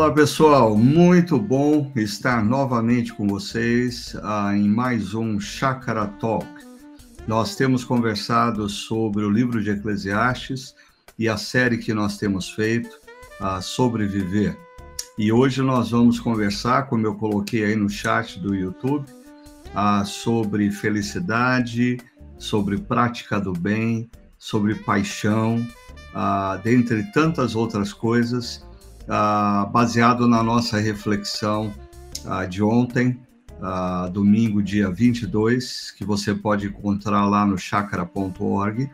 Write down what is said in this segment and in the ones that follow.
Olá pessoal, muito bom estar novamente com vocês uh, em mais um Chakra Talk. Nós temos conversado sobre o livro de Eclesiastes e a série que nós temos feito, uh, Sobreviver. E hoje nós vamos conversar, como eu coloquei aí no chat do YouTube, uh, sobre felicidade, sobre prática do bem, sobre paixão, dentre tantas outras coisas ah, baseado na nossa reflexão ah, de ontem, ah, domingo, dia 22, que você pode encontrar lá no chakra.org,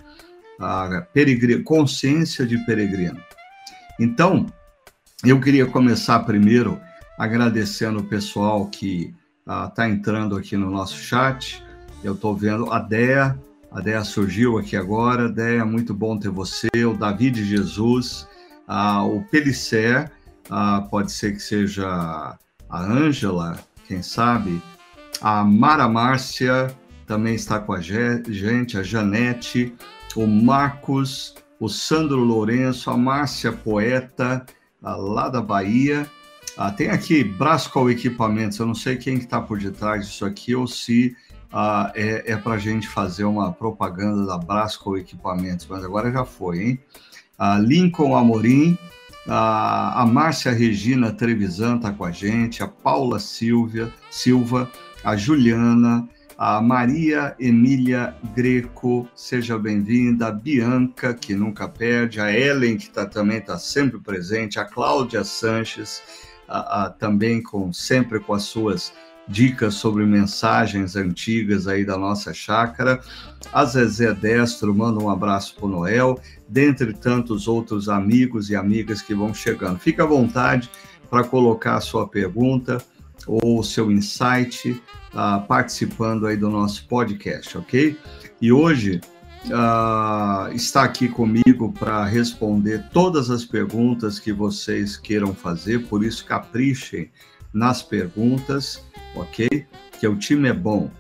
consciência de peregrino. Então, eu queria começar primeiro agradecendo o pessoal que está entrando aqui no nosso chat. Eu estou vendo a Dea, a Dea surgiu aqui agora. Dea, muito bom ter você. O David Jesus, ah, o Pelicé, ah, pode ser que seja a Ângela, quem sabe, a Mara Márcia também está com a gente, a Janete, o Marcos, o Sandro Lourenço, a Márcia Poeta, lá da Bahia. Ah, tem aqui Brasco Equipamentos, eu não sei quem está por detrás disso aqui ou se ah, é, é para a gente fazer uma propaganda da Brasco Equipamentos, mas agora já foi, hein? A Lincoln Amorim, a, a Márcia Regina Trevisan está com a gente, a Paula Silvia, Silva, a Juliana, a Maria Emília Greco, seja bem-vinda, a Bianca, que nunca perde, a Ellen, que tá, também está sempre presente, a Cláudia Sanches, a, a, também com sempre com as suas dicas sobre mensagens antigas aí da nossa chácara. A Zezé Destro manda um abraço para o Noel, dentre tantos outros amigos e amigas que vão chegando. Fique à vontade para colocar a sua pergunta ou o seu insight uh, participando aí do nosso podcast, ok? E hoje uh, está aqui comigo para responder todas as perguntas que vocês queiram fazer, por isso caprichem nas perguntas, ok? Que o time é bom.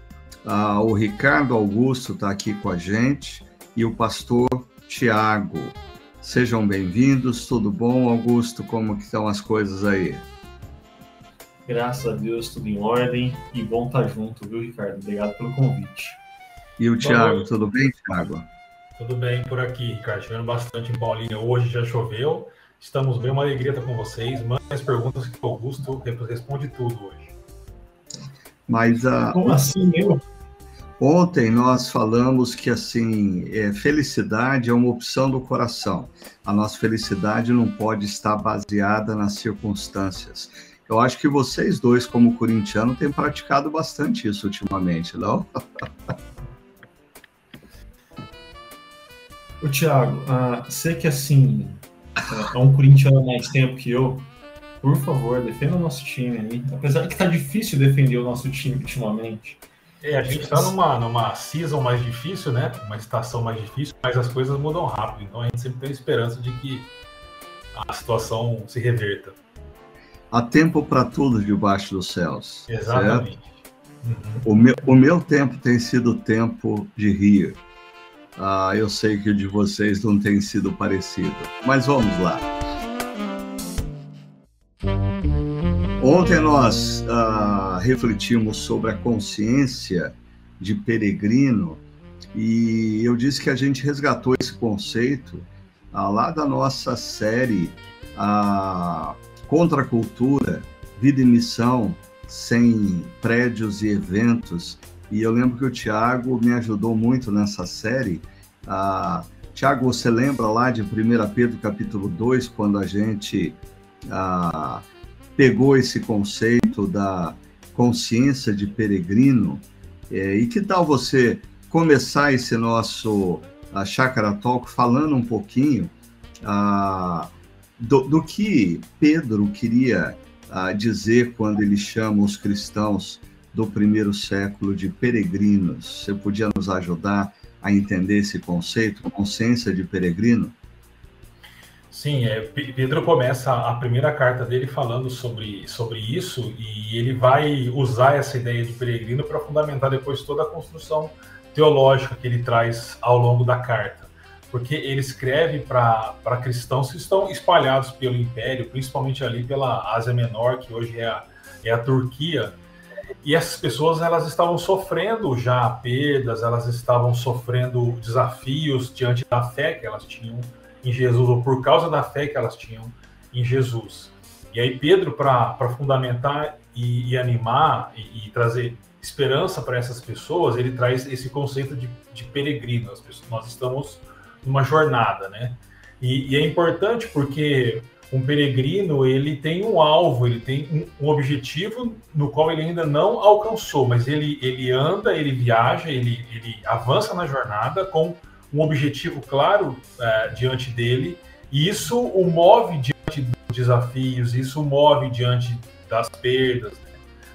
Ah, o Ricardo Augusto está aqui com a gente e o pastor Tiago. Sejam bem-vindos, tudo bom, Augusto? Como que estão as coisas aí? Graças a Deus, tudo em ordem e bom estar tá junto, viu, Ricardo? Obrigado pelo convite. E o Tiago, tudo bem, Tiago? Tudo bem por aqui, Ricardo. Chovendo bastante em Paulínia. Hoje já choveu, Estamos bem, uma alegria estar com vocês. Mandem as perguntas que o Augusto responde tudo hoje. Mas a. Como assim, meu? Ontem nós falamos que assim é, felicidade é uma opção do coração. A nossa felicidade não pode estar baseada nas circunstâncias. Eu acho que vocês dois, como corintiano, têm praticado bastante isso ultimamente, não? O Thiago, uh, sei que assim é um corintiano mais tempo que eu, por favor, defenda o nosso time aí. Apesar que tá difícil defender o nosso time ultimamente. É, a gente está numa, numa season mais difícil, né? Uma estação mais difícil, mas as coisas mudam rápido. Então a gente sempre tem esperança de que a situação se reverta. Há tempo para tudo debaixo dos céus. Exatamente. Uhum. O, meu, o meu tempo tem sido o tempo de rir. Ah, eu sei que o de vocês não tem sido parecido, mas vamos lá. Ontem nós ah, refletimos sobre a consciência de peregrino e eu disse que a gente resgatou esse conceito ah, lá da nossa série ah, Contra a Cultura, Vida e Missão, sem prédios e eventos, e eu lembro que o Tiago me ajudou muito nessa série. Ah, Tiago, você lembra lá de 1 Pedro capítulo 2, quando a gente ah, pegou esse conceito da consciência de peregrino? É, e que tal você começar esse nosso a Chakra Talk falando um pouquinho ah, do, do, que Pedro queria ah, dizer quando ele chama os cristãos do primeiro século de peregrinos. Você podia nos ajudar a entender esse conceito, consciência de peregrino? Sim, é, Pedro começa a primeira carta dele falando sobre, sobre isso e ele vai usar essa ideia de peregrino para fundamentar depois toda a construção teológica que ele traz ao longo da carta. porque ele escreve para cristãos que estão espalhados pelo Império, principalmente ali pela Ásia Menor, que hoje é a, é a Turquia. E essas pessoas elas estavam sofrendo já perdas, elas estavam sofrendo desafios diante da fé que elas tinham em Jesus, ou por causa da fé que elas tinham em Jesus. E aí, Pedro, para fundamentar e, e animar e, e, trazer esperança para essas pessoas, ele traz esse conceito de, de peregrino. Pessoas, nós estamos numa jornada, né? E, e, é importante porque um peregrino ele tem um alvo, ele tem um, objetivo no qual ele ainda não alcançou, mas ele, ele anda, ele viaja, ele, ele avança na jornada com um objetivo claro é, diante dele, e isso o move diante dos desafios, isso o move diante das perdas, né?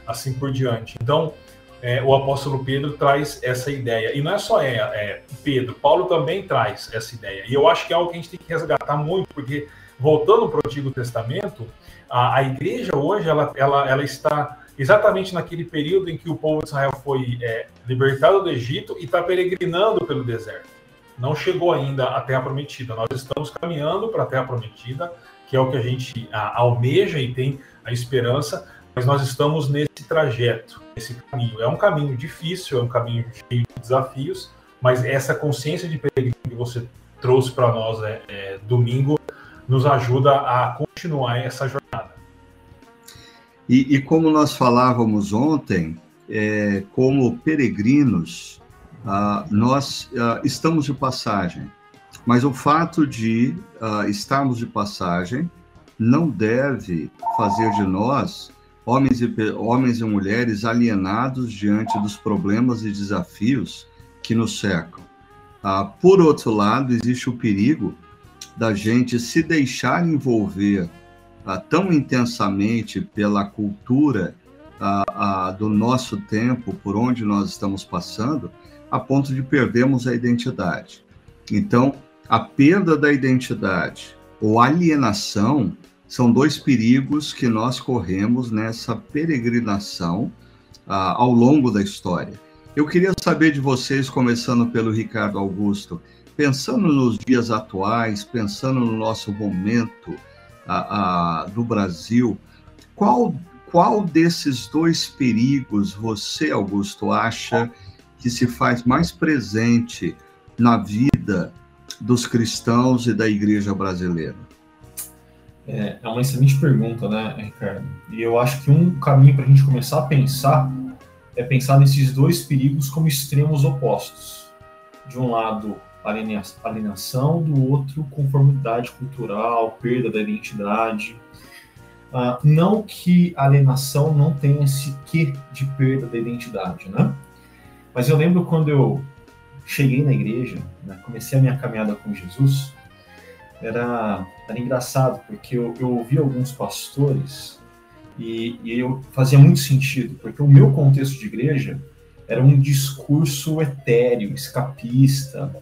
assim por diante. Então, é, o apóstolo Pedro traz essa ideia. E não é só é, é, Pedro, Paulo também traz essa ideia. E eu acho que é algo que a gente tem que resgatar muito, porque, voltando para o Antigo Testamento, a, a igreja hoje ela, ela, ela está exatamente naquele período em que o povo de Israel foi é, libertado do Egito e está peregrinando pelo deserto. Não chegou ainda à Terra Prometida. Nós estamos caminhando para a Terra Prometida, que é o que a gente a, almeja e tem a esperança, mas nós estamos nesse trajeto, nesse caminho. É um caminho difícil, é um caminho cheio de desafios, mas essa consciência de peregrino que você trouxe para nós é, é, domingo nos ajuda a continuar essa jornada. E, e como nós falávamos ontem, é, como peregrinos, ah, nós ah, estamos de passagem, mas o fato de ah, estarmos de passagem não deve fazer de nós homens e, homens e mulheres alienados diante dos problemas e desafios que nos cercam. Por outro lado, existe o perigo da gente se deixar envolver ah, tão intensamente pela cultura ah, ah do nosso tempo, por onde nós estamos passando, a ponto de perdermos a identidade. Então, a perda da identidade ou alienação são dois perigos que nós corremos nessa peregrinação ao longo da história. Eu queria saber de vocês, começando pelo Ricardo Augusto, pensando nos dias atuais, pensando no nosso momento ah, ah, do Brasil, qual, qual desses dois perigos você, Augusto, acha que se faz mais presente na vida dos cristãos e da igreja brasileira? É, é uma excelente pergunta, né, Ricardo? E eu acho que um caminho para a gente começar a pensar é pensar nesses dois perigos como extremos opostos. De um lado, alienação, do outro, conformidade cultural, perda da identidade. Uh, não que alienação não tenha esse quê de perda da identidade, né? Mas eu lembro quando eu cheguei na igreja, né, comecei a minha caminhada com Jesus, era, era engraçado, porque eu, eu ouvi alguns pastores e, e eu fazia muito sentido, porque o meu contexto de igreja era um discurso etéreo, escapista,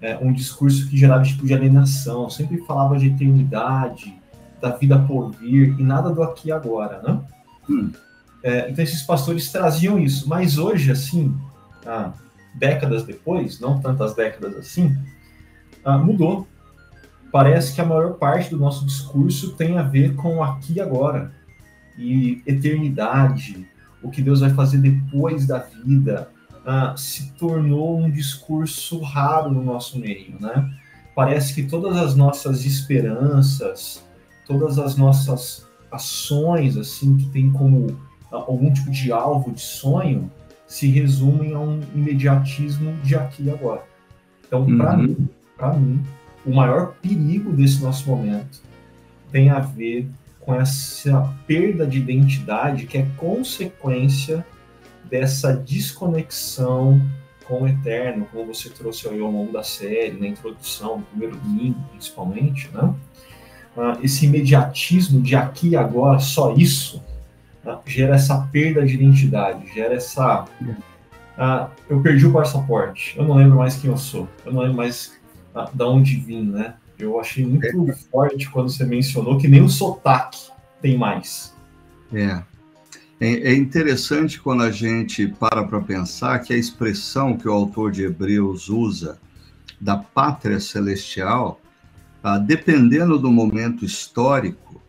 é, um discurso que gerava tipo de alienação, sempre falava de eternidade, da vida por vir e nada do aqui e agora, né? Hum. É, então esses pastores traziam isso, mas hoje, assim, ah, décadas depois, não tantas décadas assim, ah, mudou parece que a maior parte do nosso discurso tem a ver com aqui e agora e eternidade, o que Deus vai fazer depois da vida, uh, se tornou um discurso raro no nosso meio, né? Parece que todas as nossas esperanças, todas as nossas ações, assim, que tem como uh, algum tipo de alvo, de sonho, se resumem a um imediatismo de aqui e agora. Então, para uhum. mim, para mim, o maior perigo desse nosso momento tem a ver com essa perda de identidade que é consequência dessa desconexão com o eterno, como você trouxe aí ao longo da série, na introdução, no primeiro domingo, principalmente, né? Uh, esse imediatismo de aqui e agora, só isso, uh, gera essa perda de identidade, gera essa. Uh, eu perdi o passaporte, eu não lembro mais quem eu sou, eu não lembro mais da onde vim, né? Eu achei muito é. forte quando você mencionou que nem o sotaque tem mais. É. É interessante quando a gente para para pensar que a expressão que o autor de Hebreus usa da pátria celestial, ah, dependendo do momento histórico,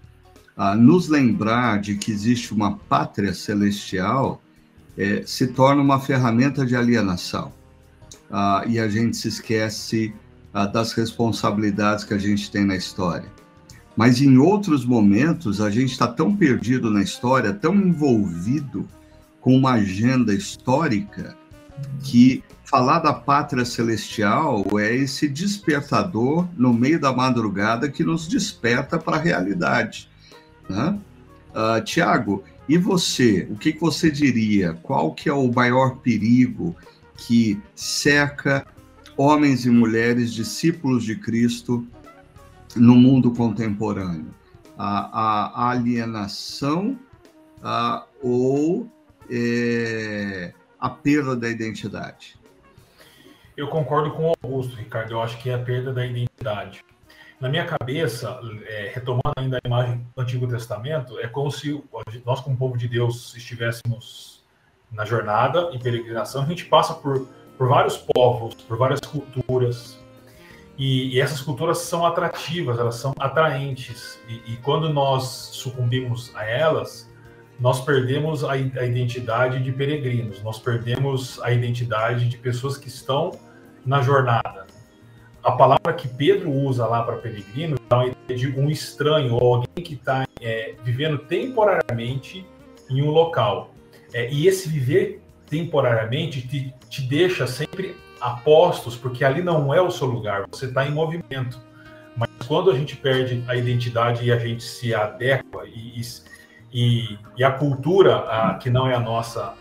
ah, nos lembrar de que existe uma pátria celestial é, se torna uma ferramenta de alienação. Ah, e a gente se esquece ah, das responsabilidades que a gente tem na história. Mas em outros momentos, a gente está tão perdido na história, tão envolvido com uma agenda histórica, que falar da pátria celestial é esse despertador no meio da madrugada que nos desperta para a realidade. Né? Uh, Tiago, e você? O que, que você diria? Qual que é o maior perigo que cerca homens e mulheres discípulos de Cristo no mundo contemporâneo? A, a alienação a, ou é, a perda da identidade? Eu concordo com o Augusto, Ricardo. Eu acho que é a perda da identidade. Na minha cabeça, é, retomando ainda a imagem do Antigo Testamento, é como se nós, como povo de Deus, estivéssemos na jornada, em peregrinação. A gente passa por, por vários povos, por várias culturas, e, e, essas culturas são atrativas, elas são atraentes. E, e, quando nós sucumbimos a elas, nós perdemos a, a, identidade de peregrinos, nós perdemos a identidade de pessoas que estão na jornada. A palavra que Pedro usa lá para peregrino é uma ideia de um estranho ou alguém que está é, vivendo temporariamente em um local. É, e esse viver temporariamente te, te deixa sempre apostos, porque ali não é o seu lugar, você está em movimento. Mas quando a gente perde a identidade e a gente se adequa e, e, e a cultura a, que não é a nossa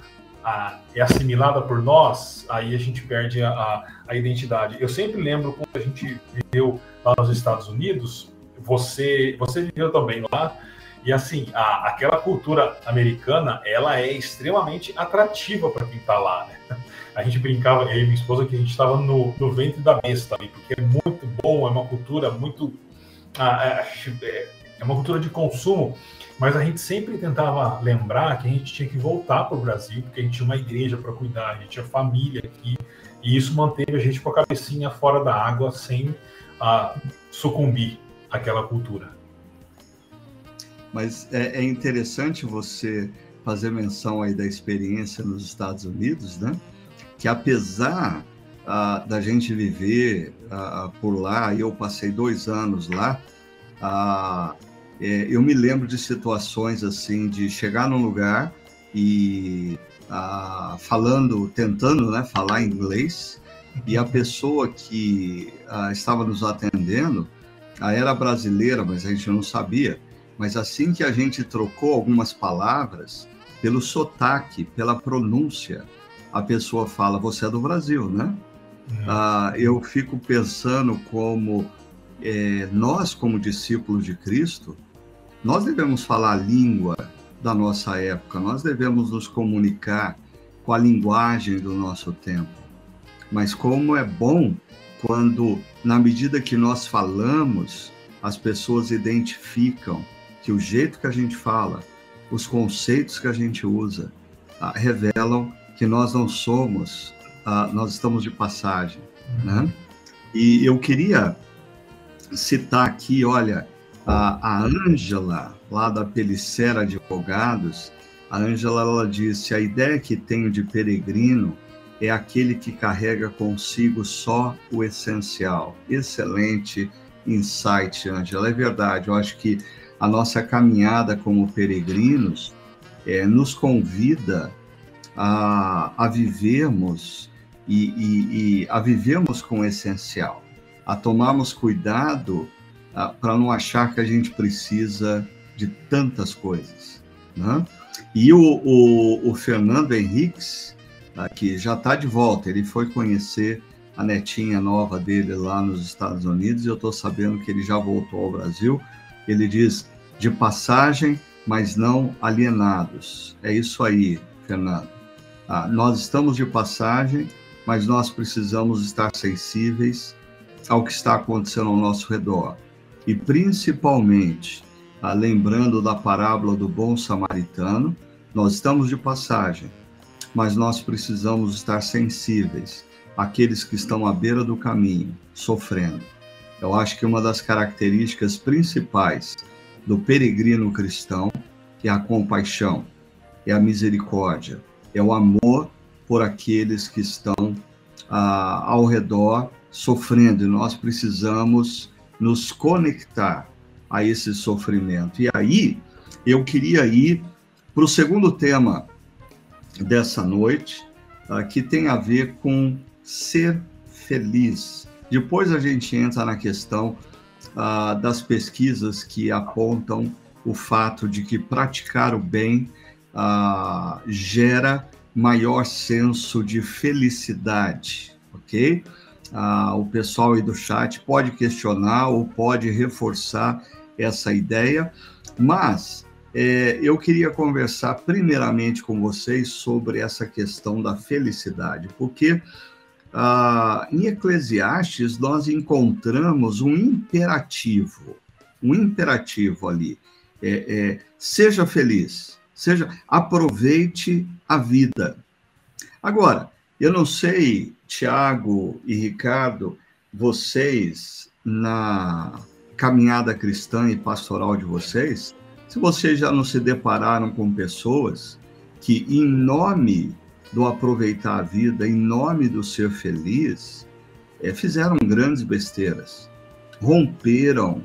a, é assimilada por nós, aí a gente perde a, a, identidade. Eu sempre lembro quando a gente viveu lá nos Estados Unidos, você, você viveu também lá, e assim, a, aquela cultura americana, ela é extremamente atrativa para quem está lá, né? A gente brincava, eu e minha esposa, que a gente estava no, no ventre da besta porque é muito bom, é uma cultura muito. Ah, é, é uma cultura de consumo, mas a gente sempre tentava lembrar que a gente tinha que voltar para o Brasil, porque a gente tinha uma igreja para cuidar, a gente tinha família aqui, e isso manteve a gente com a cabecinha fora da água sem ah, sucumbir àquela cultura. Mas é, é interessante você fazer menção aí da experiência nos Estados Unidos, né? Que apesar uh, da gente viver uh, por lá, eu passei dois anos lá, é, eu me lembro de situações assim, de chegar num lugar e falando, tentando né, falar inglês, e a pessoa que estava nos atendendo era brasileira, mas a gente não sabia mas assim que a gente trocou algumas palavras, pelo sotaque, pela pronúncia, a pessoa fala: Você é do Brasil, né? Uhum. Ah, eu fico pensando como é, nós, como discípulos de Cristo, nós devemos falar a língua da nossa época, nós devemos nos comunicar com a linguagem do nosso tempo. Mas como é bom quando, na medida que nós falamos, as pessoas identificam que o jeito que a gente fala, os conceitos que a gente usa, ah, revelam que nós não somos, ah, nós estamos de passagem, uhum. né? E eu queria citar aqui, olha, a Ângela, lá da Pelicera Advogados, a Ângela, ela disse, a ideia que tenho de peregrino é aquele que carrega consigo só o essencial. Excelente insight, Ângela. É verdade, eu acho que a nossa caminhada como peregrinos é, nos convida a, a vivermos e, e, e, a vivermos com o essencial, a tomarmos cuidado para não achar que a gente precisa de tantas coisas. Né? E o, o, o Fernando Henriques, tá, que já está de volta, ele foi conhecer a netinha nova dele lá nos Estados Unidos e eu estou sabendo que ele já voltou ao Brasil ele diz: de passagem, mas não alienados. É isso aí, Fernando. Ah, nós estamos de passagem, mas nós precisamos estar sensíveis ao que está acontecendo ao nosso redor. E principalmente, ah, lembrando da parábola do bom samaritano, nós estamos de passagem, mas nós precisamos estar sensíveis aqueles que estão à beira do caminho, sofrendo. Eu acho que uma das características principais do peregrino cristão é a compaixão, é a misericórdia, é o amor por aqueles que estão ah, ao redor sofrendo, e nós precisamos nos conectar a esse sofrimento. E aí, eu queria ir para o segundo tema dessa noite, uh, que tem a ver com ser feliz. Depois a gente entra na questão uh, das pesquisas que apontam o fato de que praticar o bem uh, gera maior senso de felicidade, ok? Uh, o pessoal aí do chat pode questionar ou pode reforçar essa ideia, mas é, eu queria conversar primeiramente com vocês sobre essa questão da felicidade, porque ah, em Eclesiastes nós encontramos um imperativo, um imperativo ali. É, é, seja feliz, seja aproveite a vida. Agora, eu não sei, Tiago e Ricardo, vocês na caminhada cristã e pastoral de vocês, se vocês já não se depararam com pessoas que, em nome do aproveitar a vida, em nome do ser feliz, é, fizeram grandes besteiras, romperam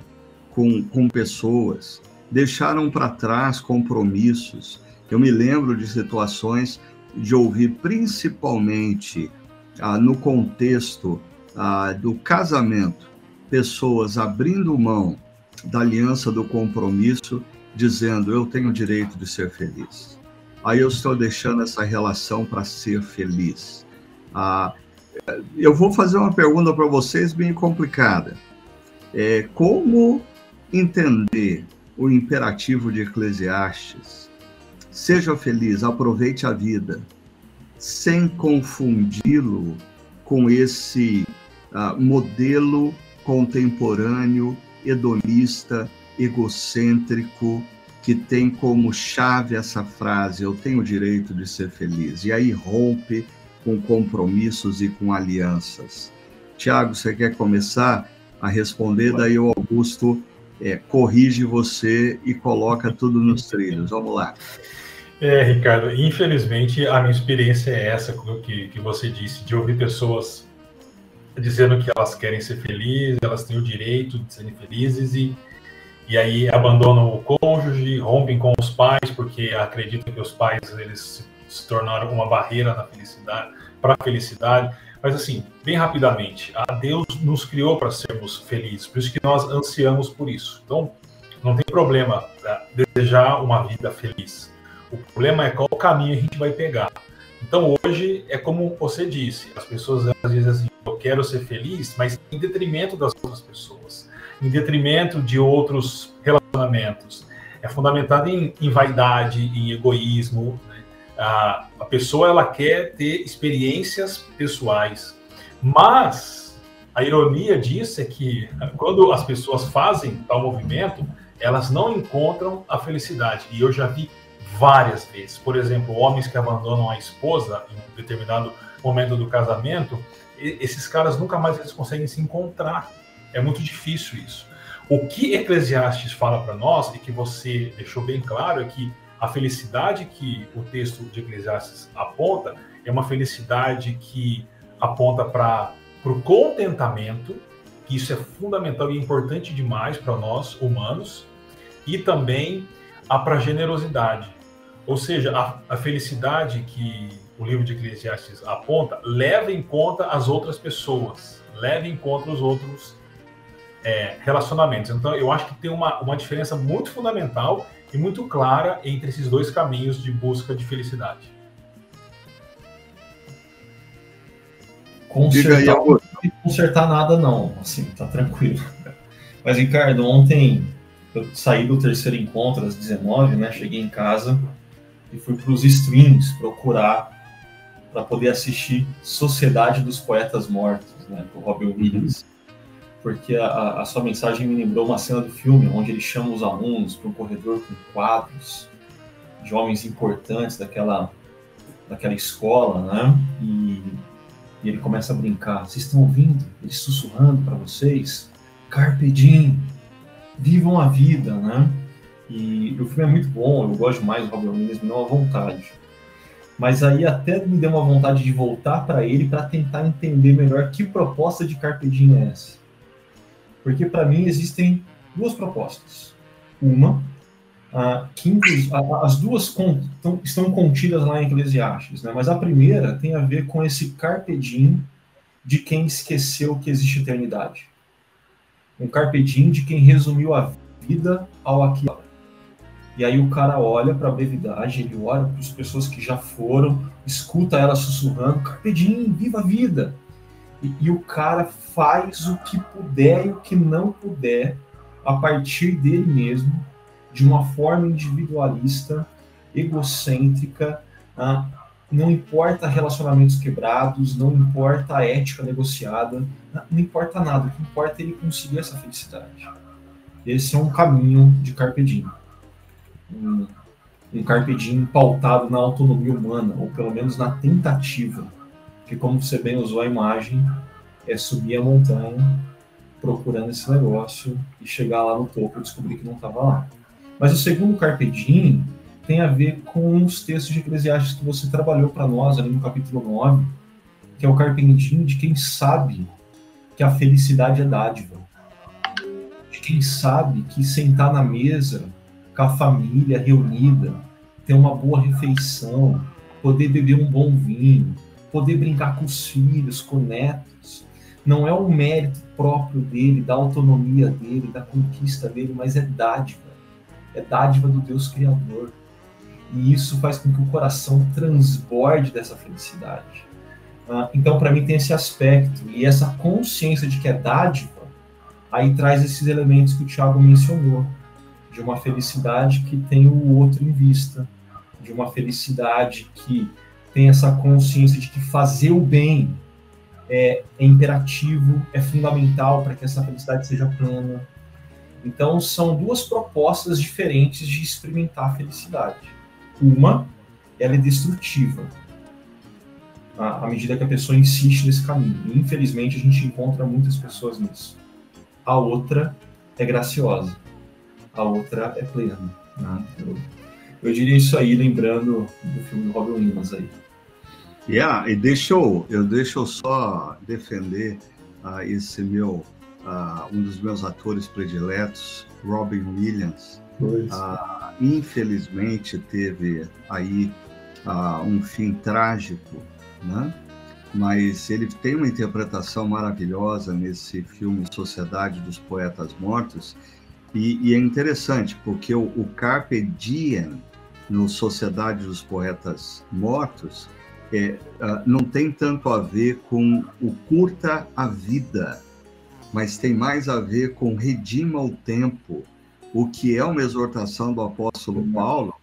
com, com pessoas, deixaram para trás compromissos. Eu me lembro de situações de ouvir, principalmente ah, no contexto ah, do casamento, pessoas abrindo mão da aliança do compromisso dizendo eu tenho direito de ser feliz. Aí eu estou deixando essa relação para ser feliz. Ah, eu vou fazer uma pergunta para vocês bem complicada. É, como entender o imperativo de Eclesiastes? Seja feliz, aproveite a vida, sem confundi-lo com esse ah, modelo contemporâneo hedonista egocêntrico que tem como chave essa frase: eu tenho o direito de ser feliz. E aí rompe com compromissos e com alianças. Tiago, você quer começar a responder? Daí o Augusto é, corrige você e coloca tudo nos trilhos. Vamos lá. É, Ricardo, infelizmente a minha experiência é essa que, que você disse, de ouvir pessoas dizendo que elas querem ser felizes, elas têm o direito de serem felizes e e aí abandonam o cônjuge, rompem com os pais porque acreditam que os pais eles se tornaram uma barreira na felicidade, para a felicidade. Mas assim, bem rapidamente, a Deus nos criou para sermos felizes, por isso que nós ansiamos por isso. Então, não tem problema né, desejar uma vida feliz. O problema é qual caminho a gente vai pegar. Então, hoje é como você disse, as pessoas às vezes assim, eu quero ser feliz, mas em detrimento das outras pessoas em detrimento de outros relacionamentos. É fundamentado em, em vaidade, em egoísmo. A, a pessoa ela quer ter experiências pessoais, mas a ironia disso é que quando as pessoas fazem tal movimento, elas não encontram a felicidade. E eu já vi várias vezes. Por exemplo, homens que abandonam a esposa em um determinado momento do casamento, esses caras nunca mais eles conseguem se encontrar é muito difícil isso. O que Eclesiastes fala para nós, e que você deixou bem claro, é que a felicidade que o texto de Eclesiastes aponta é uma felicidade que aponta para o contentamento, que isso é fundamental e importante demais para nós humanos, e também a para generosidade. Ou seja, a, a felicidade que o livro de Eclesiastes aponta leva em conta as outras pessoas, leva em conta os outros é, relacionamentos. Então, eu acho que tem uma, uma diferença muito fundamental e muito clara entre esses dois caminhos de busca de felicidade. Consertar, não consertar nada não, assim, tá tranquilo. Mas, Ricardo, ontem eu saí do terceiro encontro às 19, né? Cheguei em casa e fui para os streams procurar para poder assistir Sociedade dos Poetas Mortos, né? Com o Robin Williams. Uhum porque a, a, sua mensagem me lembrou uma cena do filme onde ele chama os alunos para um corredor com quadros de homens importantes daquela, daquela escola, né? E, E ele começa a brincar. Vocês estão ouvindo? Ele sussurrando para vocês. Carpe diem. Vivam a vida, né? E o filme é muito bom, eu gosto mais do Robin Williams, me dá uma vontade. Mas aí até me deu uma vontade de voltar para ele para tentar entender melhor que proposta de Carpe Diem é essa. Porque para mim existem duas propostas. Uma, ah, que as duas estão contidas lá em Eclesiastes, né? mas a primeira tem a ver com esse carpe diem de quem esqueceu que existe eternidade. Um carpe diem de quem resumiu a vida ao aqui. E aí o cara olha para a brevidade, ele olha para as pessoas que já foram, escuta ela sussurrando, carpe diem, viva a vida. E, e o cara faz o que puder e o que não puder a partir dele mesmo de uma forma individualista, egocêntrica, ah, não importa relacionamentos quebrados, não importa a ética negociada, não importa nada, o que importa é ele conseguir essa felicidade. Esse é um caminho de Carpe Diem. Um, um Carpe Diem pautado na autonomia humana, ou pelo menos na tentativa, que como você bem usou a imagem, é subir a montanha procurando esse negócio e chegar lá no topo e descobrir que não estava lá. Mas o segundo Carpe Diem tem a ver com os textos de Eclesiastes que você trabalhou para nós ali no capítulo 9, que é o Carpe Diem de quem sabe que a felicidade é dádiva. De quem sabe que sentar na mesa com a família reunida, ter uma boa refeição, poder beber um bom vinho, poder brincar com os filhos, com netos, não é um mérito próprio dele, da autonomia dele, da conquista dele, mas é dádiva é dádiva do Deus Criador. E isso faz com que o coração transborde dessa felicidade. Uh, então, para mim, tem esse aspecto. E essa consciência de que é dádiva, aí traz esses elementos que o Tiago mencionou, de uma felicidade que tem o outro em vista, de uma felicidade que tem essa consciência de que fazer o bem é, é imperativo, é fundamental para que essa felicidade seja plena, então, são duas propostas diferentes de experimentar a felicidade. Uma, ela é destrutiva, à medida que a pessoa insiste nesse caminho. Infelizmente, a gente encontra muitas pessoas nisso. A outra é graciosa. A outra é plena. Né? Eu, eu, diria isso aí, lembrando do filme do Robin Williams aí. Yeah, e deixa eu, eu deixa eu só defender uh, esse meu uh, um dos meus atores prediletos, Robin Williams, uh, infelizmente teve aí um fim trágico, né? Mas ele tem uma interpretação maravilhosa nesse filme Sociedade dos Poetas Mortos. E, e é interessante porque o, o Carpe Diem no Sociedade dos Poetas Mortos é, uh, não tem tanto a ver com o curta a vida, mas tem mais a ver com redima o tempo, o que é uma exortação do apóstolo Paulo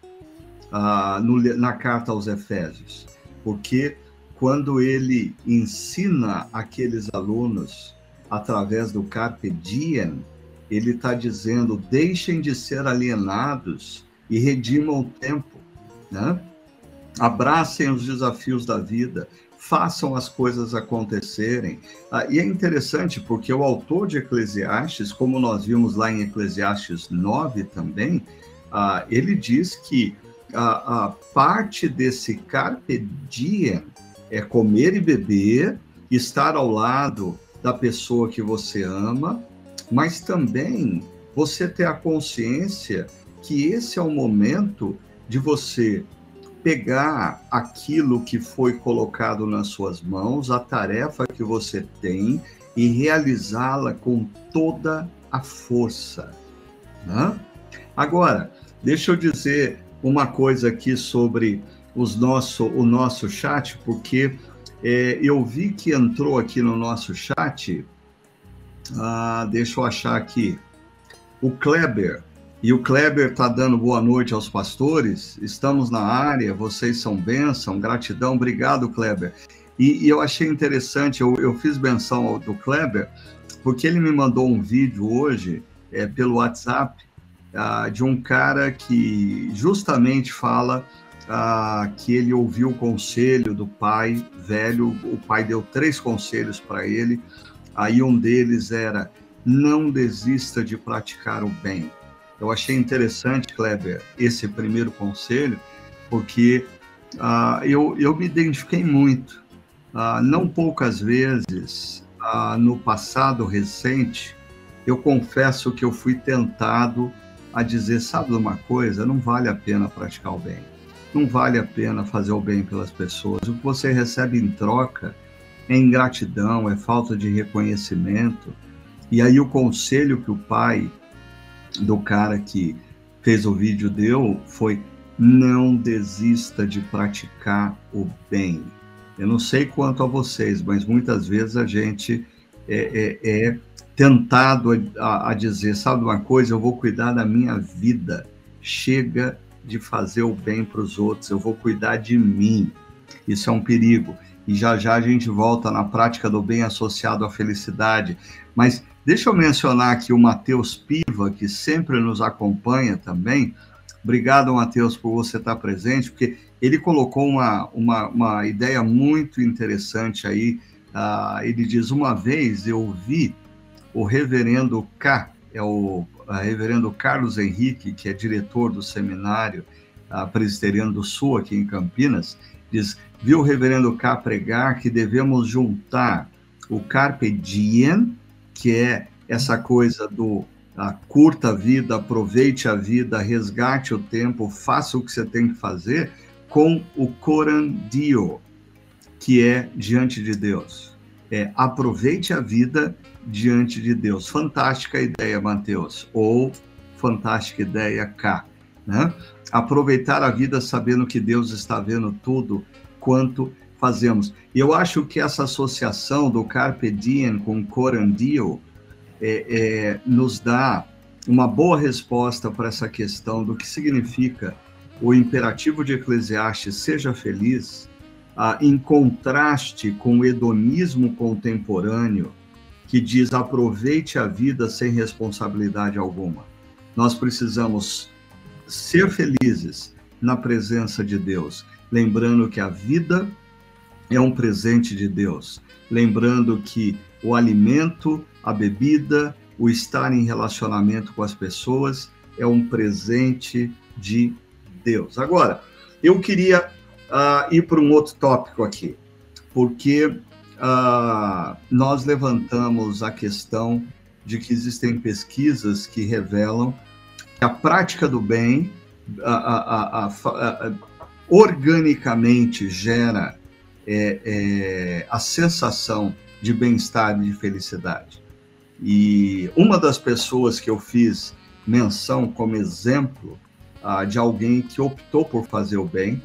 ah, no, na carta aos Efésios. Porque quando ele ensina aqueles alunos através do Carpe Diem, ele está dizendo: deixem de ser alienados e redimam o tempo, né? Abracem os desafios da vida, façam as coisas acontecerem. Ah, e é interessante porque o autor de Eclesiastes, como nós vimos lá em Eclesiastes 9 também, ah, ele diz que a, a parte desse carpe diem é comer e beber, estar ao lado da pessoa que você ama, mas também você ter a consciência que esse é o momento de você pegar aquilo que foi colocado nas suas mãos, a tarefa que você tem, e realizá-la com toda a força. Né? Agora, deixa eu dizer uma coisa aqui sobre os nosso, o nosso chat, porque é, eu vi que entrou aqui no nosso chat. Ah, deixa eu achar aqui. O Kleber e o Kleber está dando boa noite aos pastores. Estamos na área, vocês são bênção, gratidão, obrigado, Kleber. E, e eu achei interessante, eu, eu fiz menção do Kleber, porque ele me mandou um vídeo hoje é, pelo WhatsApp uh, de um cara que justamente fala ah, que ele ouviu o conselho do pai velho. O pai deu três conselhos para ele. Aí um deles era: não desista de praticar o bem. Eu achei interessante, Kleber, esse primeiro conselho, porque ah, eu, eu me identifiquei muito. Ah, não poucas vezes, ah, no passado recente, eu confesso que eu fui tentado a dizer: sabe uma coisa? Não vale a pena praticar o bem. Não vale a pena fazer o bem pelas pessoas. O que você recebe em troca é ingratidão, é falta de reconhecimento. E aí o conselho que o pai do cara que fez o vídeo deu foi não desista de praticar o bem. Eu não sei quanto a vocês, mas muitas vezes a gente é, é, é tentado a, a, dizer, sabe uma coisa, eu vou cuidar da minha vida. Chega de fazer o bem para os outros, eu vou cuidar de mim. Isso é um perigo. E já já a gente volta na prática do bem associado à felicidade. Mas deixa eu mencionar aqui o Matheus Piva, que sempre nos acompanha também. Obrigado, Matheus, por você estar presente, porque ele colocou uma, uma, uma ideia muito interessante aí. Uh, ele diz: Uma vez eu vi o reverendo K, é o reverendo Carlos Henrique, que é diretor do seminário uh, presbiteriano do Sul, aqui em Campinas, diz: viu o reverendo K pregar que devemos juntar o Carpe Diem, que é essa coisa do a curta a vida, aproveite a vida, resgate o tempo, faça o que você tem que fazer, com o corandio, que é diante de Deus. É aproveite a vida diante de Deus. Fantástica ideia, Mateus. Ou fantástica ideia, K. Né? Aproveitar a vida sabendo que Deus está vendo tudo quanto fazemos. E eu acho que essa associação do Carpe Diem com Corandio é, é, nos dá uma boa resposta para essa questão do que significa o imperativo de Eclesiastes, seja feliz, ah, em contraste com o hedonismo contemporâneo, que diz aproveite a vida sem responsabilidade alguma. Nós precisamos ser felizes na presença de Deus, lembrando que a vida é um presente de Deus, lembrando que o alimento a bebida, o estar em relacionamento com as pessoas é um presente de Deus. Agora, eu queria uh, ir para um outro tópico aqui, porque uh, nós levantamos a questão de que existem pesquisas que revelam que a prática do bem organicamente gera é, é, a sensação de bem-estar e de felicidade. E uma das pessoas que eu fiz menção como exemplo ah, de alguém que optou por fazer o bem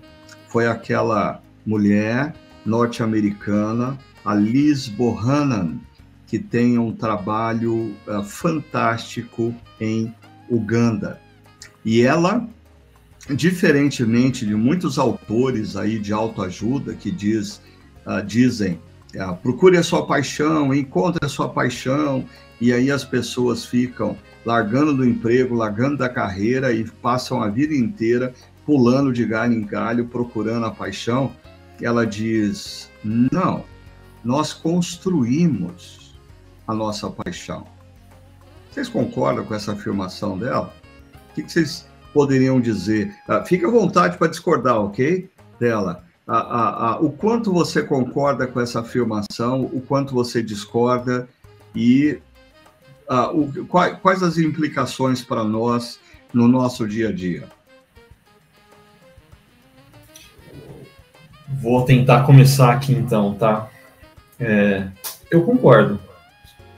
foi aquela mulher norte-americana, a Liz Bohannan, que tem um trabalho ah, fantástico em Uganda. E ela, diferentemente de muitos autores aí de autoajuda que diz, uh, dizem uh, procure a sua paixão, encontre a sua paixão e aí as pessoas ficam largando do emprego, largando da carreira e passam a vida inteira pulando de galho em galho, procurando a paixão. Ela diz: não, nós construímos a nossa paixão. Vocês concordam com essa afirmação dela? O que vocês poderiam dizer? Uh, fique à vontade para discordar, ok? Dela. Uh, uh, o quanto você concorda com essa afirmação, o quanto você discorda e uh, o, quais, quais as implicações para nós no nosso dia a dia? Vou tentar começar aqui então, tá? É, eu concordo.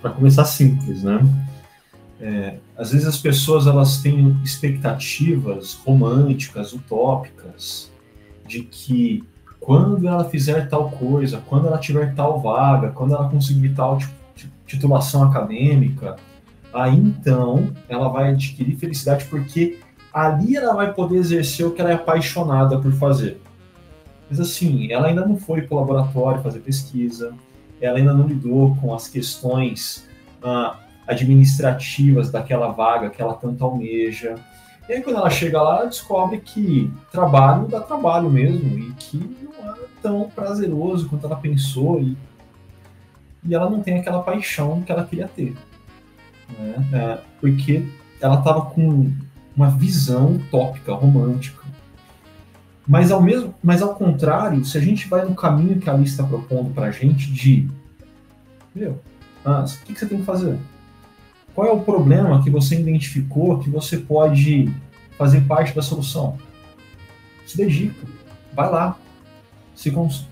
Para começar simples, né? É, às vezes as pessoas elas têm expectativas românticas, utópicas, de que quando ela fizer tal coisa, quando ela tiver tal vaga, quando ela conseguir tal titulação acadêmica, aí então ela vai adquirir felicidade porque ali ela vai poder exercer o que ela é apaixonada por fazer. Mas assim, ela ainda não foi para o laboratório fazer pesquisa, ela ainda não lidou com as questões ah, administrativas daquela vaga que ela tanto almeja, E aí, quando ela chega lá, ela descobre que trabalho dá trabalho mesmo e que não é tão prazeroso quanto ela pensou e, e ela não tem aquela paixão que ela queria ter. Né? É, porque ela estava com uma visão utópica, romântica. Mas ao mesmo, mas ao contrário, se a gente vai no caminho que a lista está propondo para a gente de, meu, ah, o que, que você tem que fazer? Qual é o problema que você identificou que você pode fazer parte da solução? Se dedica, vai lá, se cons...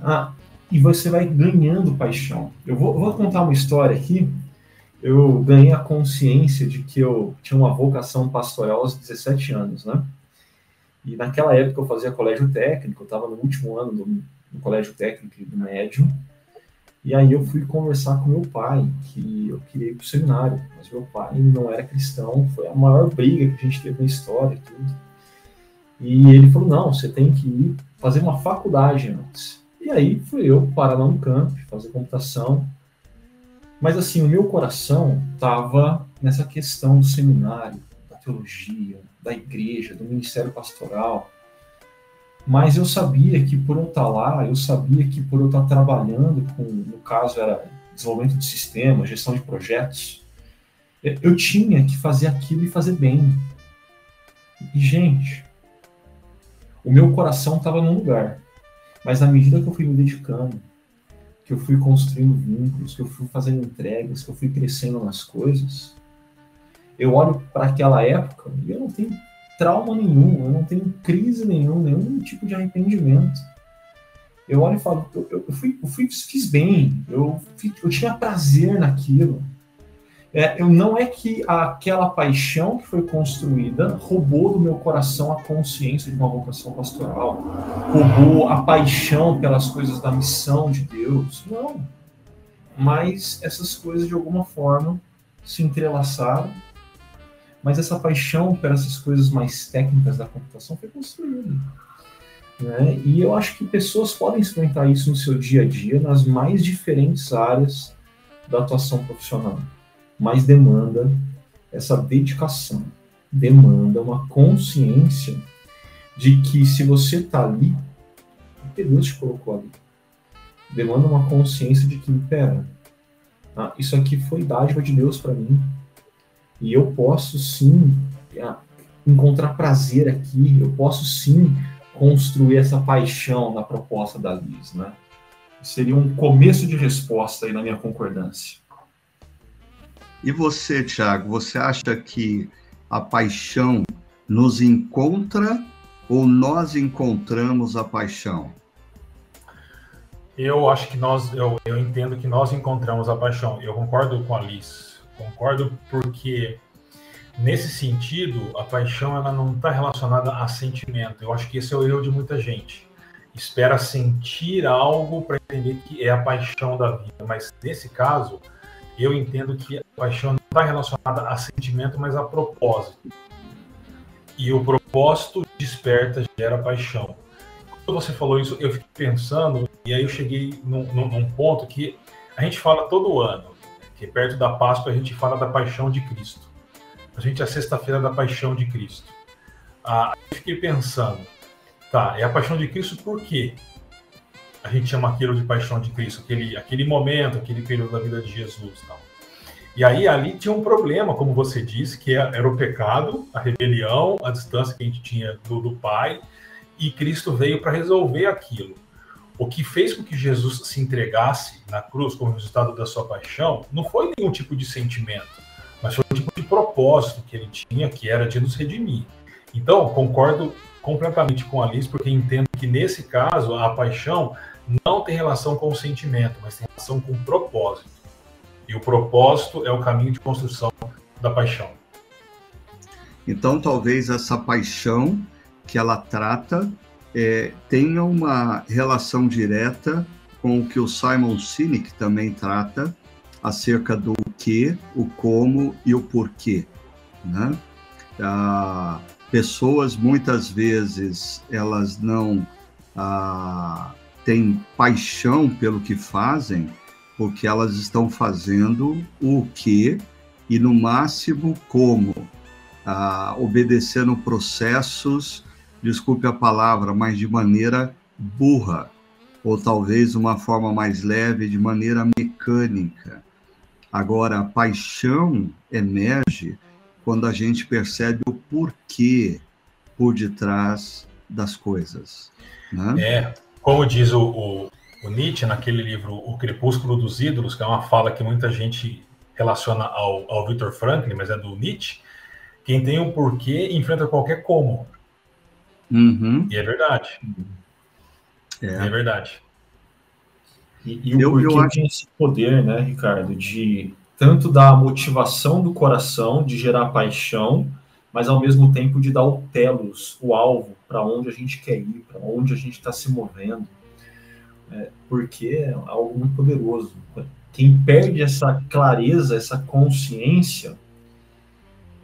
ah, e você vai ganhando paixão. Eu vou, vou contar uma história aqui eu ganhei a consciência de que eu tinha uma vocação pastoral aos 17 anos, né? E naquela época eu fazia colégio técnico, eu estava no último ano do, do colégio técnico do médio, e aí eu fui conversar com meu pai, que eu queria ir para o seminário, mas meu pai não era cristão, foi a maior briga que a gente teve na história e tudo. E ele falou, não, você tem que ir fazer uma faculdade antes. E aí fui eu parar no campo, fazer computação, mas assim, o meu coração estava nessa questão do seminário, da teologia, da igreja, do ministério pastoral. Mas eu sabia que por eu estar lá, eu sabia que por eu estar trabalhando com, no caso era desenvolvimento de sistemas, gestão de projetos, eu tinha que fazer aquilo e fazer bem. E gente, o meu coração estava num lugar, mas à medida que eu fui me dedicando, que eu fui construindo vínculos, que eu fui fazendo entregas, que eu fui crescendo nas coisas, eu olho para aquela época e eu não tenho trauma nenhum, eu não tenho crise nenhum, nenhum tipo de arrependimento. Eu olho e falo, eu, eu, fui, eu fui, fiz bem, eu, eu tinha prazer naquilo. É, eu, não é que aquela paixão que foi construída roubou do meu coração a consciência de uma vocação pastoral, roubou a paixão pelas coisas da missão de Deus. Não. Mas essas coisas, de alguma forma, se entrelaçaram. Mas essa paixão pelas essas coisas mais técnicas da computação foi construída. Né? E eu acho que pessoas podem experimentar isso no seu dia a dia, nas mais diferentes áreas da atuação profissional mas demanda essa dedicação, demanda uma consciência de que se você está ali, porque Deus te colocou ali, demanda uma consciência de que, pera, ah, isso aqui foi dádiva de Deus para mim, e eu posso sim ah, encontrar prazer aqui, eu posso sim construir essa paixão na proposta da Liz, né? Seria um começo de resposta aí na minha concordância. E você, Tiago, você acha que a paixão nos encontra ou nós encontramos a paixão? Eu acho que nós, eu, eu entendo que nós encontramos a paixão. Eu concordo com a Liz. Concordo porque nesse sentido a paixão ela não está relacionada a sentimento. Eu acho que esse é o erro de muita gente. Espera sentir algo para entender que é a paixão da vida. Mas nesse caso eu entendo que a paixão não está relacionada a sentimento, mas a propósito. E o propósito desperta, gera paixão. Quando você falou isso, eu fiquei pensando, e aí eu cheguei num, num ponto que a gente fala todo ano, que perto da Páscoa a gente fala da paixão de Cristo. A gente é a sexta-feira da paixão de Cristo. Ah, fiquei pensando, tá, é a paixão de Cristo por quê? a gente chama aquilo de paixão de Cristo, aquele, aquele momento, aquele período da vida de Jesus. Tal. E aí ali tinha um problema, como você disse, que é, era o pecado, a rebelião, a distância que a gente tinha do, do Pai, e Cristo veio para resolver aquilo. O que fez com que Jesus se entregasse na cruz como resultado da sua paixão não foi nenhum tipo de sentimento, mas foi um tipo de propósito que ele tinha, que era de nos redimir. Então, concordo completamente com a Alice, porque entendo que nesse caso a paixão não tem relação com o sentimento, mas tem relação com o propósito. E o propósito é o caminho de construção da paixão. Então, talvez essa paixão que ela trata é, tenha uma relação direta com o que o Simon Sinek também trata acerca do que, o como e o porquê. Né? Ah, pessoas muitas vezes elas não ah, têm paixão pelo que fazem, porque elas estão fazendo o que e no máximo como. ah, obedecendo processos, desculpe a palavra, mas de maneira burra, ou talvez uma forma mais leve, de maneira mecânica. Agora, a paixão emerge quando a gente percebe o porquê por detrás das coisas. Né? É, como diz o, o, o, Nietzsche naquele livro O Crepúsculo dos Ídolos, que é uma fala que muita gente relaciona ao, ao Viktor Franklin, mas é do Nietzsche, quem tem um porquê enfrenta qualquer como. Uhum. E é verdade. É, é verdade. E, e o eu, porquê eu acho... tem esse poder, né, Ricardo, de tanto dar a motivação do coração, de gerar paixão, mas ao mesmo tempo de dar o telos, o alvo, para onde a gente quer ir, para onde a gente está se movendo. É, porque é algo muito poderoso. Quem perde essa clareza, essa consciência,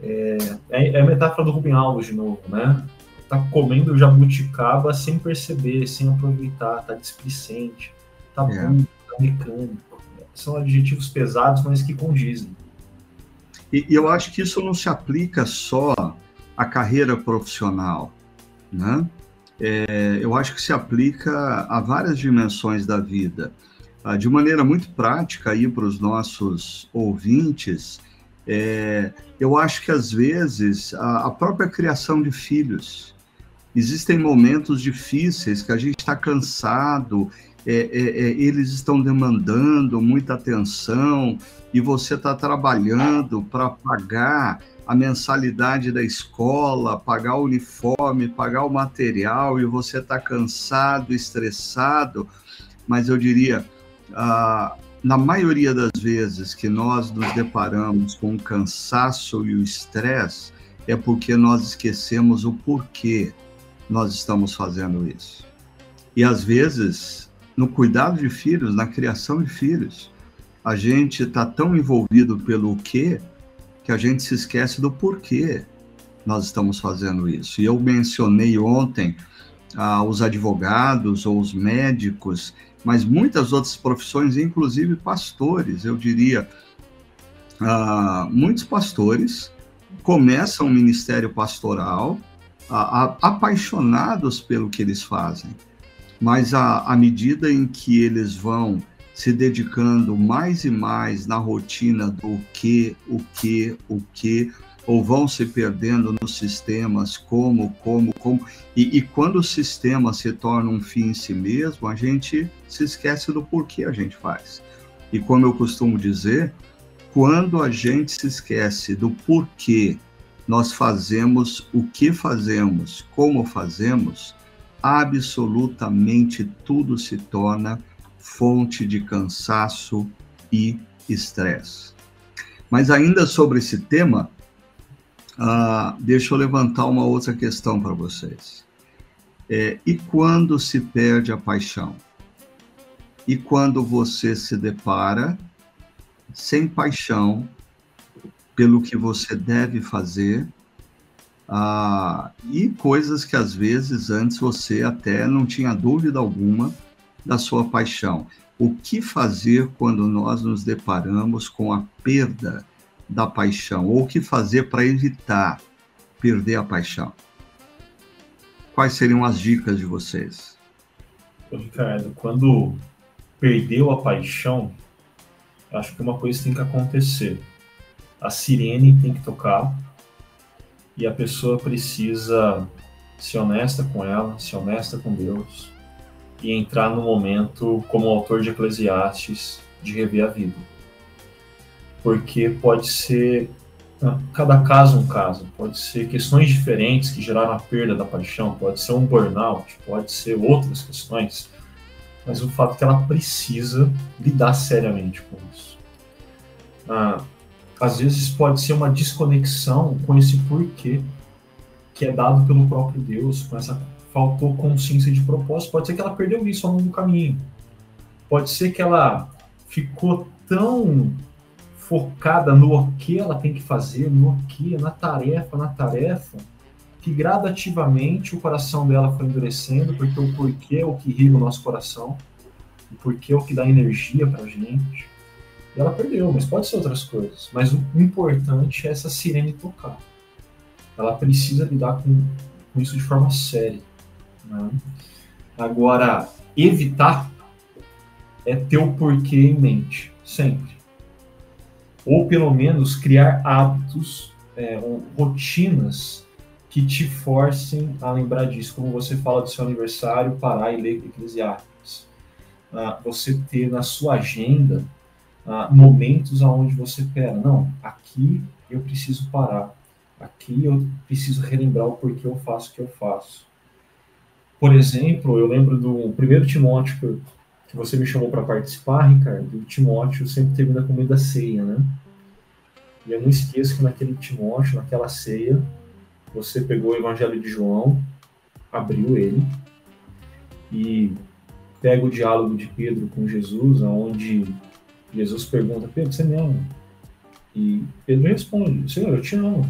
é, é, é a metáfora do Rubem Alves de novo, né? Tá comendo jabuticaba sem perceber, sem aproveitar, tá displicente, tá é. burro, tá mecânico. São adjetivos pesados, mas que condizem. E, e eu acho que isso não se aplica só à carreira profissional, né? É, eu acho que se aplica a várias dimensões da vida. Ah, de maneira muito prática aí para os nossos ouvintes, é, eu acho que às vezes a, a, própria criação de filhos, existem momentos difíceis que a gente está cansado, é, é, é, eles estão demandando muita atenção e você está trabalhando para pagar a mensalidade da escola, pagar o uniforme, pagar o material e você está cansado, estressado, mas eu diria, ah, na maioria das vezes que nós nos deparamos com o cansaço e o estresse, é porque nós esquecemos o porquê nós estamos fazendo isso. E às vezes, no cuidado de filhos, na criação de filhos, a gente está tão envolvido pelo que que a gente se esquece do porquê nós estamos fazendo isso. E eu mencionei ontem ah, os advogados ou os médicos mas muitas outras profissões, inclusive pastores, eu diria, ah, muitos pastores começam o ministério pastoral ah, apaixonados pelo que eles fazem, mas à medida em que eles vão se dedicando mais e mais na rotina do que, o que, o que, ou vão se perdendo nos sistemas, como, como, como. E, e, quando o sistema se torna um fim em si mesmo, a gente se esquece do porquê a gente faz. E como eu costumo dizer, quando a gente se esquece do porquê nós fazemos o que fazemos, como fazemos, absolutamente tudo se torna fonte de cansaço e estresse. Mas ainda sobre esse tema, ah, deixa eu levantar uma outra questão para vocês. É, e quando se perde a paixão? E quando você se depara sem paixão pelo que você deve fazer ah, e coisas que às vezes antes você até não tinha dúvida alguma da sua paixão. O que fazer quando nós nos deparamos com a perda da paixão? Ou o que fazer para evitar perder a paixão? Quais seriam as dicas de vocês? Ricardo, quando perdeu a paixão, acho que uma coisa tem que acontecer. A sirene tem que tocar e a pessoa precisa ser honesta com ela, ser honesta com Deus e entrar no momento, como autor de Eclesiastes, de rever a vida porque pode ser ah, cada caso um caso, pode ser questões diferentes que geraram a perda da paixão, pode ser um burnout, pode ser outras questões, mas o fato é que ela precisa lidar seriamente com isso. Ah, às vezes pode ser uma desconexão com esse porquê que é dado pelo próprio Deus, com essa faltou consciência de propósito, pode ser que ela perdeu isso ao longo do caminho. Pode ser que ela ficou tão focada no que ela tem que fazer, no que, na tarefa, na tarefa, que gradativamente o coração dela foi endurecendo, porque o porquê é o que irriga o nosso coração, o porquê é o que dá energia para a gente. Ela perdeu, mas pode ser outras coisas. Mas o importante é essa sirene tocar. ela precisa lidar com, com isso de forma séria. Né? Agora, evitar é ter o porquê em mente, sempre. Ou pelo menos criar hábitos, é, rotinas que te forcem a lembrar disso. Como você fala do seu aniversário, parar e ler Eclesiastes. Ah, você ter na sua agenda ah, momentos aonde você pera, não, aqui eu preciso parar, aqui eu preciso relembrar o porquê eu faço o que eu faço. Por exemplo, eu lembro do primeiro Timóteo que, que você me chamou para participar, Ricardo. O Timóteo sempre termina com meio da ceia, né? E eu não esqueço que naquele Timóteo, naquela ceia, você pegou o Evangelho de João, abriu ele e pega o diálogo de Pedro com Jesus, onde Jesus pergunta: Pedro, você me ama? E Pedro responde: Senhor, eu te amo.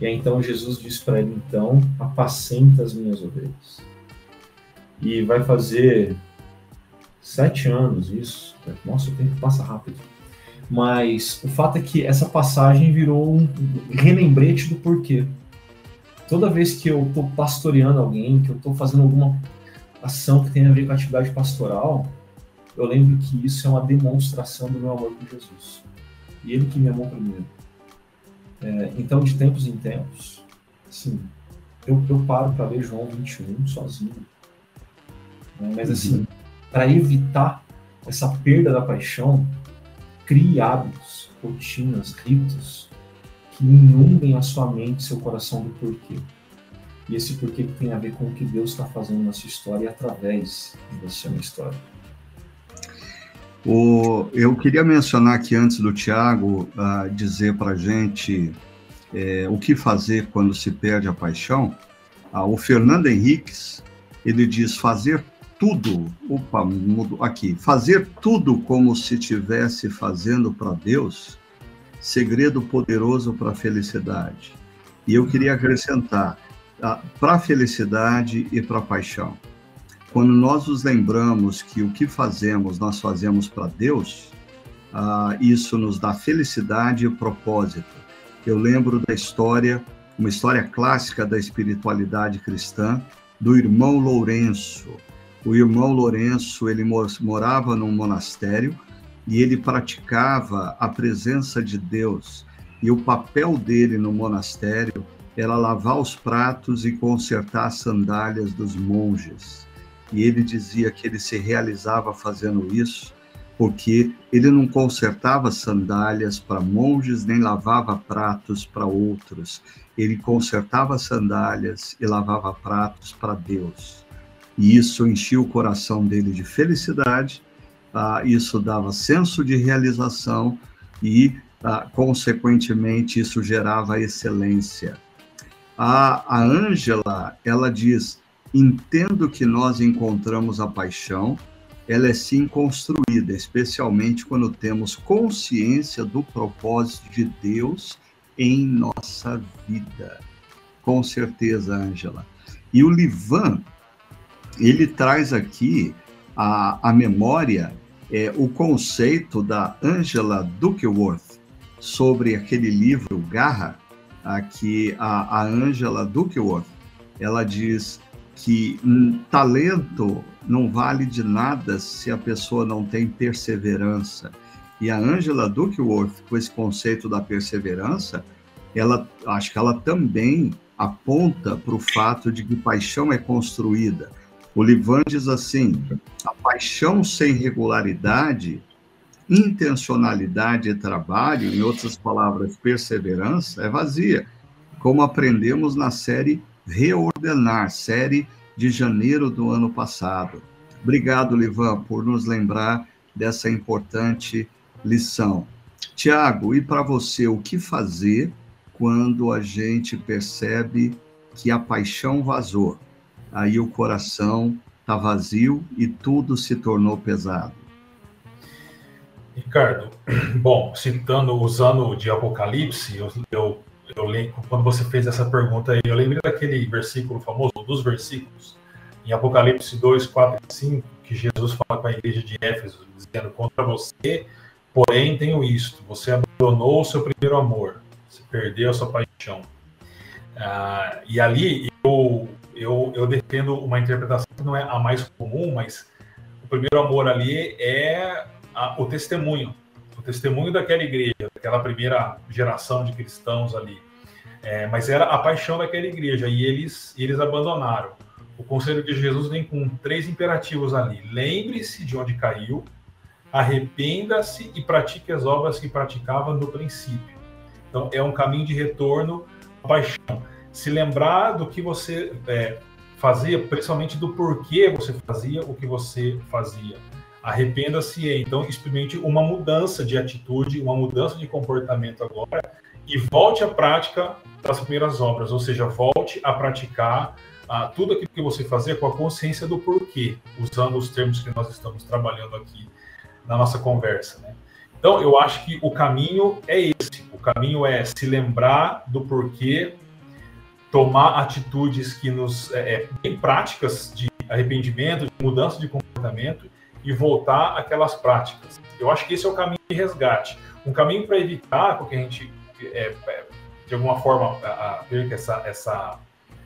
E aí então Jesus diz para ele: Então, apacenta as minhas ovelhas. E vai fazer sete anos isso. Nossa, o tempo passa rápido. Mas o fato é que essa passagem virou um relembrete do porquê. Toda vez que eu estou pastoreando alguém, que eu estou fazendo alguma ação que tem a ver com a atividade pastoral, eu lembro que isso é uma demonstração do meu amor por Jesus. E ele que me amou primeiro. É, então, de tempos em tempos, assim, eu, eu paro para ler João 21 sozinho. Né? Mas, assim, uhum. para evitar essa perda da paixão, crie hábitos, rotinas, ritos que inundem a sua mente, seu coração do porquê. E esse porquê que tem a ver com o que Deus está fazendo na sua história e através de você na história. O, eu queria mencionar aqui antes do Tiago uh, dizer para a gente é, o que fazer quando se perde a paixão. Uh, o Fernando Henriques ele diz fazer tudo, opa, mudo aqui, fazer tudo como se estivesse fazendo para Deus, segredo poderoso para a felicidade. E eu queria acrescentar uh, para a felicidade e para a paixão. Quando nós nos lembramos que o que fazemos, nós fazemos para Deus, uh, isso nos dá felicidade e propósito. Eu lembro da história, uma história clássica da espiritualidade cristã, do irmão Lourenço. O irmão Lourenço, ele morava num monastério e ele praticava a presença de Deus. E o papel dele no monastério era lavar os pratos e consertar as sandálias dos monges e ele dizia que ele se realizava fazendo isso porque ele não consertava sandálias para monges nem lavava pratos para outros. Ele consertava sandálias e lavava pratos para Deus. E isso enchia o coração dele de felicidade, ah, isso dava senso de realização e, ah, consequentemente, isso gerava excelência. A Ângela, ela diz: Entendo que nós encontramos a paixão, ela é sim construída, especialmente quando temos consciência do propósito de Deus em nossa vida. Com certeza, Ângela. E o Livan, ele traz aqui a, a memória, é, o conceito da Angela Duckworth sobre aquele livro Garra, a, a Angela Duckworth, ela diz que um talento não vale de nada se a pessoa não tem perseverança. E a Angela Duckworth, com esse conceito da perseverança, ela acho que ela também aponta para o fato de que paixão é construída. O Livan diz assim: a paixão sem regularidade, intencionalidade e trabalho, em outras palavras, perseverança, é vazia, como aprendemos na série reordenar, série de janeiro do ano passado. Obrigado, Livan, por nos lembrar dessa importante lição. Tiago, e para você, o que fazer quando a gente percebe que a paixão vazou? Aí o coração está vazio e tudo se tornou pesado. Ricardo, bom, citando, usando de Apocalipse, eu, eu eu lembro, quando você fez essa pergunta aí, eu lembrei daquele versículo famoso, dos versículos, em Apocalipse 2, 4 e 5, que Jesus fala com a igreja de Éfeso, dizendo: Contra você, porém, tenho isto, você abandonou o seu primeiro amor, você perdeu a sua paixão. Uh, e ali eu, eu, eu defendo uma interpretação que não é a mais comum, mas o primeiro amor ali é a, o testemunho, o testemunho daquela igreja, daquela primeira geração de cristãos ali. É, mas era a paixão daquela igreja e eles, eles abandonaram. O conselho de Jesus vem com três imperativos ali: lembre-se de onde caiu, arrependa-se e pratique as obras que praticava no princípio. Então, é um caminho de retorno à paixão. Se lembrar do que você é, fazia, principalmente do porquê você fazia o que você fazia. Arrependa-se, então experimente uma mudança de atitude, uma mudança de comportamento agora e volte à prática das primeiras obras, ou seja, volte a praticar ah, tudo aquilo que você fazia com a consciência do porquê, usando os termos que nós estamos trabalhando aqui na nossa conversa. Né? Então, eu acho que o caminho é esse: o caminho é se lembrar do porquê, tomar atitudes que nos é, é bem práticas de arrependimento, de mudança de comportamento e voltar àquelas práticas. Eu acho que esse é o caminho de resgate. Um caminho para evitar que a gente, é, é, de alguma forma, perca essa, essa,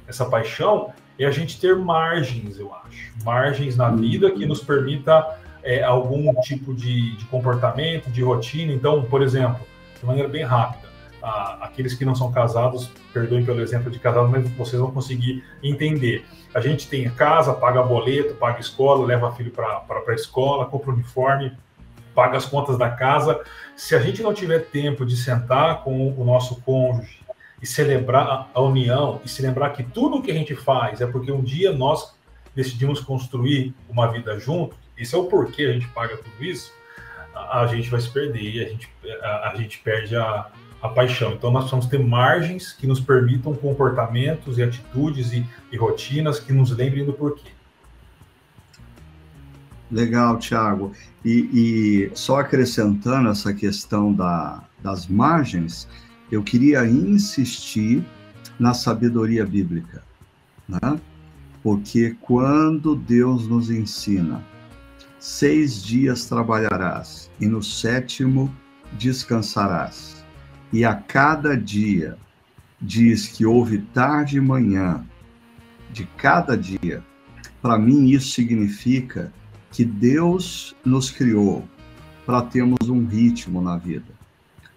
essa paixão é a gente ter margens, eu acho. Margens na vida que nos permita é, algum tipo de, de, comportamento, de rotina. Então, por exemplo, de maneira bem rápida, aqueles que não são casados, perdoem pelo exemplo de casado, mas vocês vão conseguir entender. A gente tem casa, paga boleto, paga escola, leva filho para a escola, compra uniforme, paga as contas da casa. Se a gente não tiver tempo de sentar com o nosso cônjuge e celebrar a união e se lembrar que tudo o que a gente faz é porque um dia nós decidimos construir uma vida junto, esse é o porquê a gente paga tudo isso, a, gente vai se perder a gente, a, a gente perde a, a paixão. Então, nós precisamos ter margens que nos permitam comportamentos e atitudes e, e rotinas que nos lembrem do porquê. Legal, Tiago. E, e, só acrescentando essa questão da, das margens, eu queria insistir na sabedoria bíblica, né? Porque quando Deus nos ensina Seis dias trabalharás, e no sétimo descansarás. E a cada dia diz que houve tarde e manhã, de cada dia. Para mim, isso significa que Deus nos criou para termos um ritmo na vida.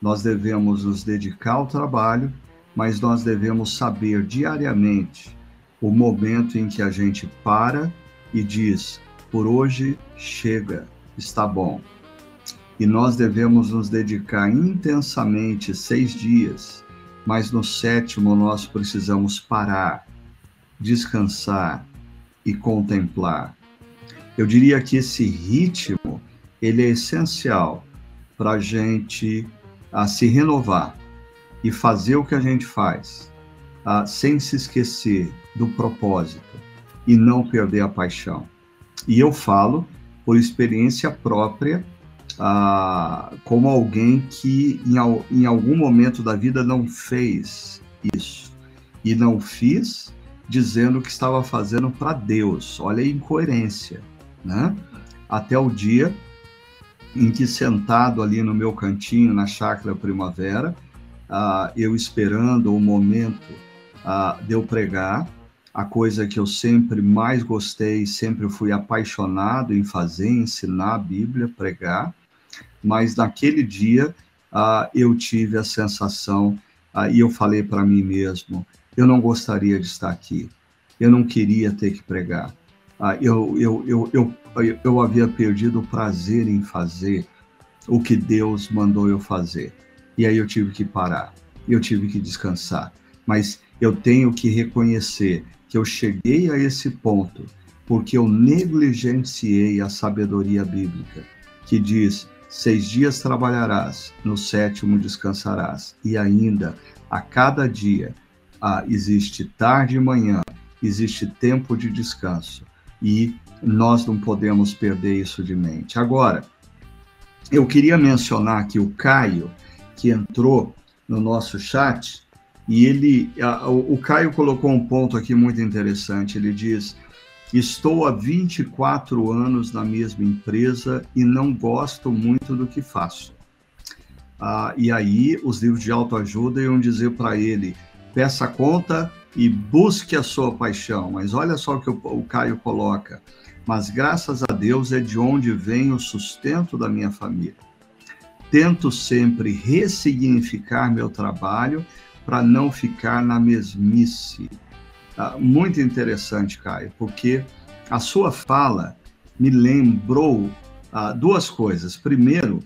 Nós devemos nos dedicar ao trabalho, mas nós devemos saber diariamente o momento em que a gente para e diz: por hoje chega, está bom. E nós devemos nos dedicar intensamente seis dias, mas no sétimo nós precisamos parar, descansar e contemplar. Eu diria que esse ritmo ele é essencial para a gente a se renovar e fazer o que a gente faz, a, sem se esquecer do propósito e não perder a paixão. E eu falo por experiência própria, ah, como alguém que em, em algum momento da vida não fez isso. E não fiz dizendo que estava fazendo para Deus. Olha a incoerência, né? Até o dia em que sentado ali no meu cantinho na chácara primavera, ah, eu esperando o momento ah, de eu pregar, a coisa que eu sempre mais gostei, sempre fui apaixonado em fazer, ensinar a Bíblia, pregar, mas naquele dia uh, eu tive a sensação, uh, e eu falei para mim mesmo, eu não gostaria de estar aqui, eu não queria ter que pregar, uh, eu, eu, eu, eu, eu havia perdido o prazer em fazer o que Deus mandou eu fazer, e aí eu tive que parar, eu tive que descansar, mas eu tenho que reconhecer que eu cheguei a esse ponto porque eu negligenciei a sabedoria bíblica, que diz: seis dias trabalharás, no sétimo descansarás. E ainda, a cada dia, ah, existe tarde e manhã, existe tempo de descanso. E nós não podemos perder isso de mente. Agora, eu queria mencionar aqui o Caio, que entrou no nosso chat, e ele, a, o Caio colocou um ponto aqui muito interessante. Ele diz: Estou há 24 anos na mesma empresa e não gosto muito do que faço. Ah, e aí, os livros de autoajuda iam dizer para ele: peça conta e busque a sua paixão. Mas olha só o que o Caio coloca. Mas graças a Deus é de onde vem o sustento da minha família. Tento sempre ressignificar meu trabalho para não ficar na mesmice. Ah, muito interessante, Caio, porque a sua fala me lembrou ah, duas coisas. Primeiro,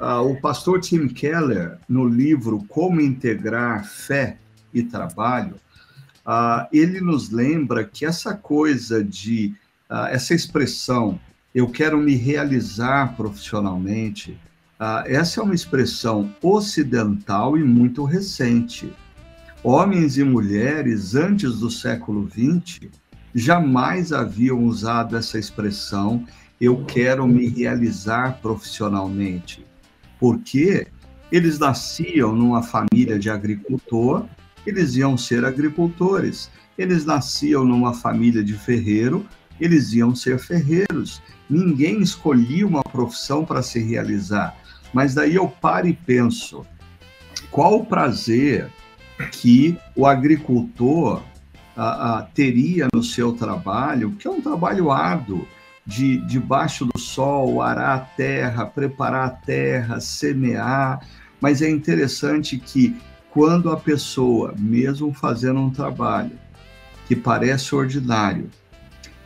ah, o pastor Tim Keller, no livro Como Integrar Fé e Trabalho, ele nos lembra que essa coisa de, essa expressão, eu quero me realizar profissionalmente, essa é uma expressão ocidental e muito recente. Homens e mulheres antes do século XX jamais haviam usado essa expressão, eu quero me realizar profissionalmente, porque eles nasciam numa família de agricultor eles iam ser agricultores. Eles nasciam numa família de ferreiro, eles iam ser ferreiros. Ninguém escolhia uma profissão para se realizar. Mas daí eu paro e penso: qual o prazer que o agricultor a, a, teria no seu trabalho, que é um trabalho árduo, de debaixo do sol, arar a terra, preparar a terra, semear. Mas é interessante que quando a pessoa, mesmo fazendo um trabalho que parece ordinário,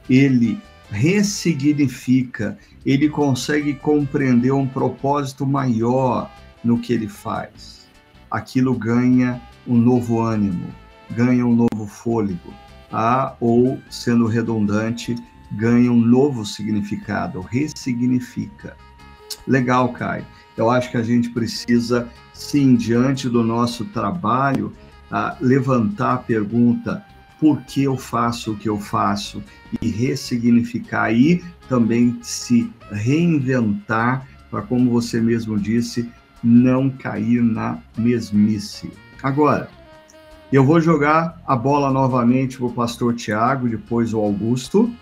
ele ressignifica, ele consegue compreender um propósito maior no que ele faz. Aquilo ganha um novo ânimo, ganha um novo fôlego, ah, ou, sendo redundante, ganha um novo significado, ressignifica. Legal, Kai. Eu acho que a gente precisa, sim, diante do nosso trabalho, uh, levantar a pergunta: por que eu faço o que eu faço? E ressignificar e também se reinventar para, como você mesmo disse, não cair na mesmice. Agora, eu vou jogar a bola novamente para o pastor Tiago, depois o Augusto,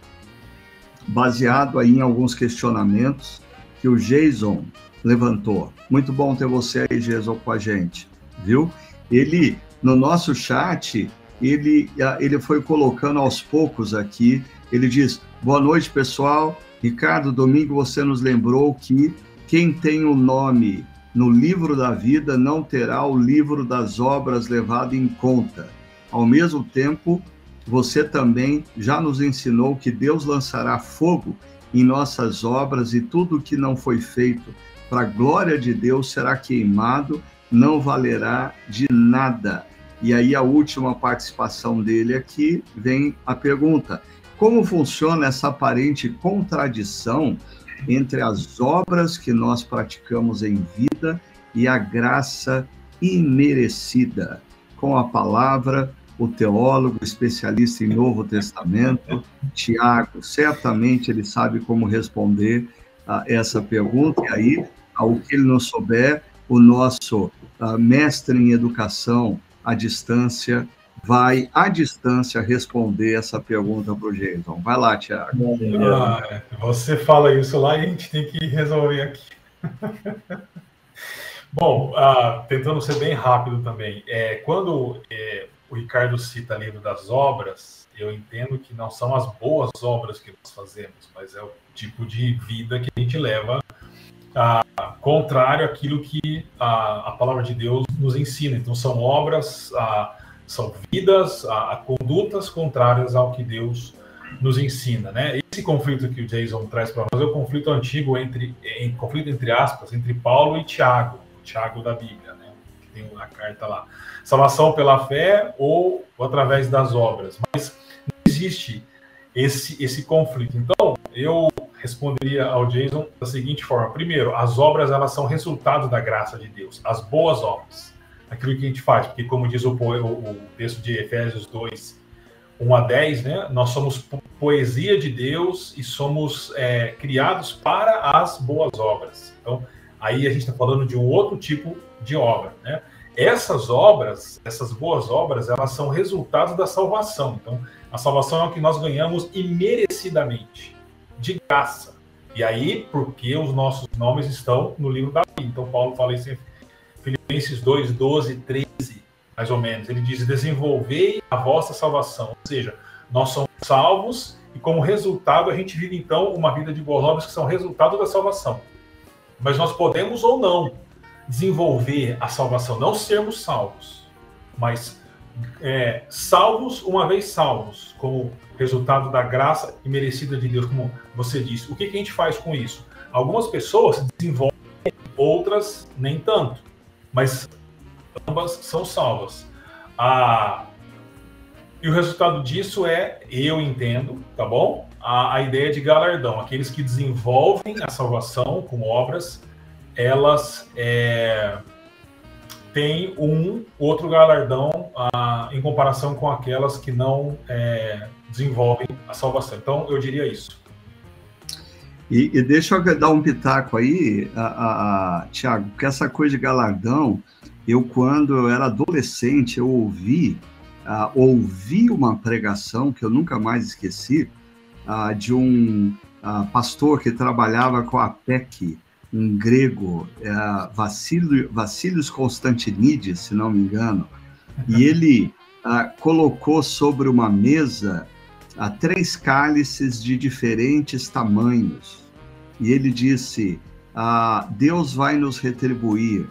baseado aí em alguns questionamentos que o Jason levantou. Muito bom ter você aí, Jason, com a gente, viu? Ele, no nosso chat, ele, ele foi colocando aos poucos aqui, ele diz, boa noite, pessoal. Ricardo, domingo você nos lembrou que quem tem o nome no livro da vida não terá o livro das obras levado em conta. Ao mesmo tempo, você também já nos ensinou que Deus lançará fogo em nossas obras e tudo que não foi feito para a glória de Deus será queimado, não valerá de nada. E aí a última participação dele aqui vem a pergunta: como funciona essa aparente contradição entre as obras que nós praticamos em vida e a graça imerecida? Com a palavra o teólogo especialista em Novo Testamento, Tiago. Certamente ele sabe como responder a essa pergunta, e aí, ao que ele não souber, o nosso uh, mestre em educação à distância vai, à distância, responder essa pergunta para o Jason. Vai lá, Tiago. Ah, você fala isso lá e a gente tem que resolver aqui. Bom, uh, tentando ser bem rápido também, é, quando é, o Ricardo cita livro das obras, eu entendo que não são as boas obras que nós fazemos, mas é o tipo de vida que a gente leva a, contrário àquilo que a, a palavra de Deus nos ensina. Então, são obras, a, são vidas, a, condutas contrárias ao que Deus nos ensina, né? Esse conflito que o Jason traz para nós é o conflito antigo entre, em conflito entre aspas, entre Paulo e Tiago, Tiago da Bíblia, né? Tem uma carta lá salvação pela fé ou, ou através das obras. Mas não existe esse, esse conflito. Então, eu responderia ao Jason da seguinte forma: primeiro, as obras elas são resultado da graça de Deus, as boas obras, aquilo que a gente faz, porque como diz o, o, texto de Efésios 2, 1 a 10, né, nós somos poesia de Deus e somos é, criados para as boas obras. Então, aí a gente está falando de um outro tipo de obra, né? essas obras, essas boas obras, elas são resultados da salvação. Então, a salvação é o que nós ganhamos imerecidamente, de graça. E aí, porque os nossos nomes estão no livro da vida. Então, Paulo fala isso em Filipenses 2, 12, 13. mais ou menos. Ele diz: desenvolver a vossa salvação. Ou seja, nós somos salvos e, como resultado, a gente vive então uma vida de boas obras que são resultado da salvação. Mas nós podemos ou não desenvolver a salvação, não sermos salvos, mas é, salvos uma vez salvos, como resultado da graça imerecida de Deus, como você disse. O que, que a gente faz com isso? Algumas pessoas desenvolvem, outras nem tanto, mas ambas são salvas. Ah, e o resultado disso é, eu entendo, tá bom? A, a ideia de galardão. Aqueles que desenvolvem a salvação com obras, elas é, têm um outro galardão em comparação com aquelas que não é, desenvolvem a salvação. Então, eu diria isso. E, e deixa eu dar um pitaco aí, a, a, a, Tiago, que essa coisa de galardão, eu, quando eu era adolescente, eu ouvi, uh, ouvi uma pregação que eu nunca mais esqueci, uh, de um uh, pastor que trabalhava com a PEC, um grego, uh, Vassilios Constantinides, se não me engano, e ele colocou sobre uma mesa três cálices de diferentes tamanhos. E ele disse: Deus vai nos retribuir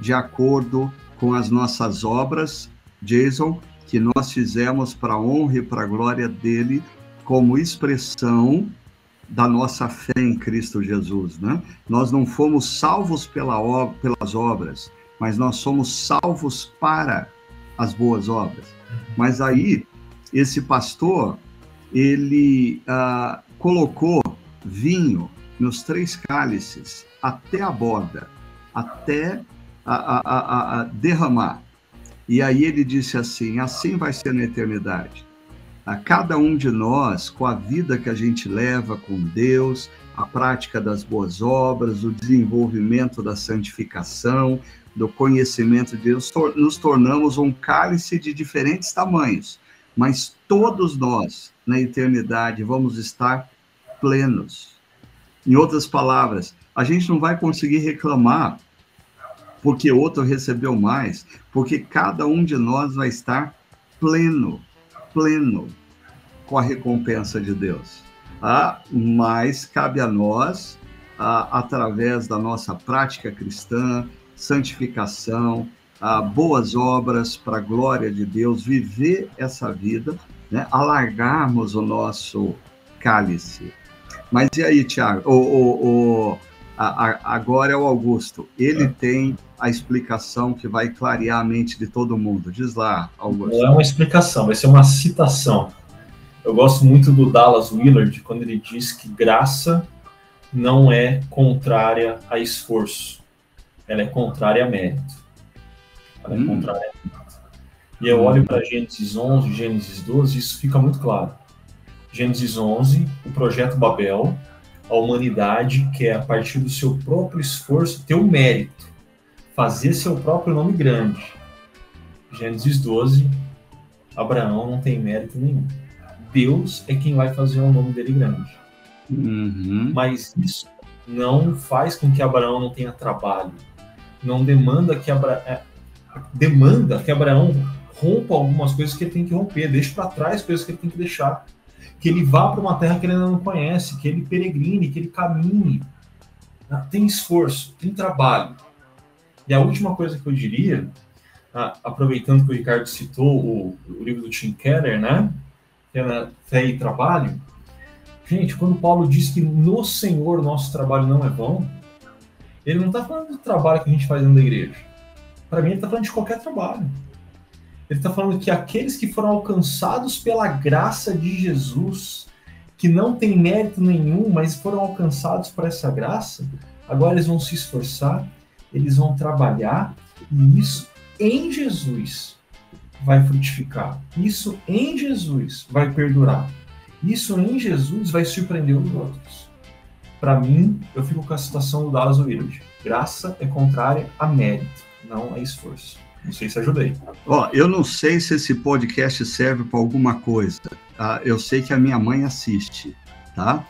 de acordo com as nossas obras, Jason, que nós fizemos para a honra e para a glória dele, como expressão da nossa fé em Cristo Jesus, né? Nós não fomos salvos pela, pelas obras, mas nós somos salvos para as boas obras. Mas aí, esse pastor, ele ah, colocou vinho nos três cálices até a borda, até a, a, a, derramar. E aí ele disse assim: assim vai ser na eternidade. A cada um de nós, com a vida que a gente leva com Deus, a prática das boas obras, o desenvolvimento da santificação, do conhecimento de Deus, nos tornamos um cálice de diferentes tamanhos, mas todos nós, na eternidade, vamos estar plenos. Em outras palavras, a gente não vai conseguir reclamar porque outro recebeu mais, porque cada um de nós vai estar pleno, pleno com a recompensa de Deus. Ah, mas cabe a nós, ah, através da nossa prática cristã, santificação, ah, boas obras para a glória de Deus, viver essa vida, né? alargarmos o nosso cálice. Mas e aí, Tiago? O, o, o, agora é o Augusto. Ele é. tem a explicação que vai clarear a mente de todo mundo. Diz lá, Augusto. Não é uma explicação, vai ser uma citação. Eu gosto muito do Dallas Willard quando ele diz que graça não é contrária a esforço, ela é contrária a mérito. Ela é hum. contrária a mérito. E eu olho para Gênesis 11, Gênesis 12, isso fica muito claro. Gênesis 11, o projeto Babel, a humanidade quer, a partir do seu próprio esforço, ter o mérito fazer seu próprio nome grande. Gênesis 12, Abraão não tem mérito nenhum. Deus é quem vai fazer o nome dele grande. Uhum. Mas isso não faz com que Abraão não tenha trabalho. Não demanda que Abra... É, demanda que Abraão rompa algumas coisas que ele tem que romper, deixe para trás coisas que ele tem que deixar, que ele vá para uma terra que ele ainda não conhece, que ele peregrine, que ele caminhe. Tem esforço, tem trabalho. E a última coisa que eu diria, aproveitando que o Ricardo citou o, o livro do Tim Keller, né? Que é Fé e Trabalho. Gente, quando Paulo diz que no Senhor nosso trabalho não é vão, ele não está falando do trabalho que a gente faz dentro da igreja. Para mim, ele está falando de qualquer trabalho. Ele está falando que aqueles que foram alcançados pela graça de Jesus, que não tem mérito nenhum, mas foram alcançados por essa graça, agora eles vão se esforçar eles vão trabalhar e isso em Jesus vai frutificar. Isso em Jesus vai perdurar. Isso em Jesus vai surpreender os outros. Para mim, eu fico com a citação do Dallas Willard. Graça é contrária a mérito, não a esforço. Não sei se ajudei. Ó, eu não sei se esse podcast serve para alguma coisa. Tá? Eu sei que a minha mãe assiste, tá?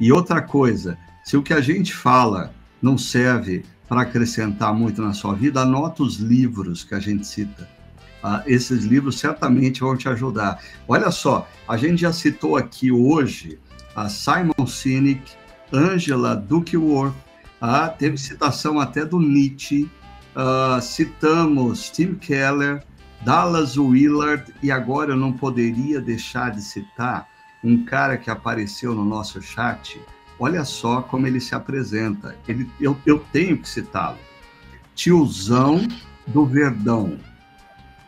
E outra coisa, se o que a gente fala não serve para acrescentar muito na sua vida, anota os livros que a gente cita. ah, esses livros certamente vão te ajudar. Olha só, a gente já citou aqui hoje a Simon Sinek, Angela Duckworth, ah, teve citação até do Nietzsche, ah, citamos Tim Keller, Dallas Willard, e agora eu não poderia deixar de citar um cara que apareceu no nosso chat. Olha só como ele se apresenta. Ele, eu, eu tenho que citá-lo. Tiozão do Verdão.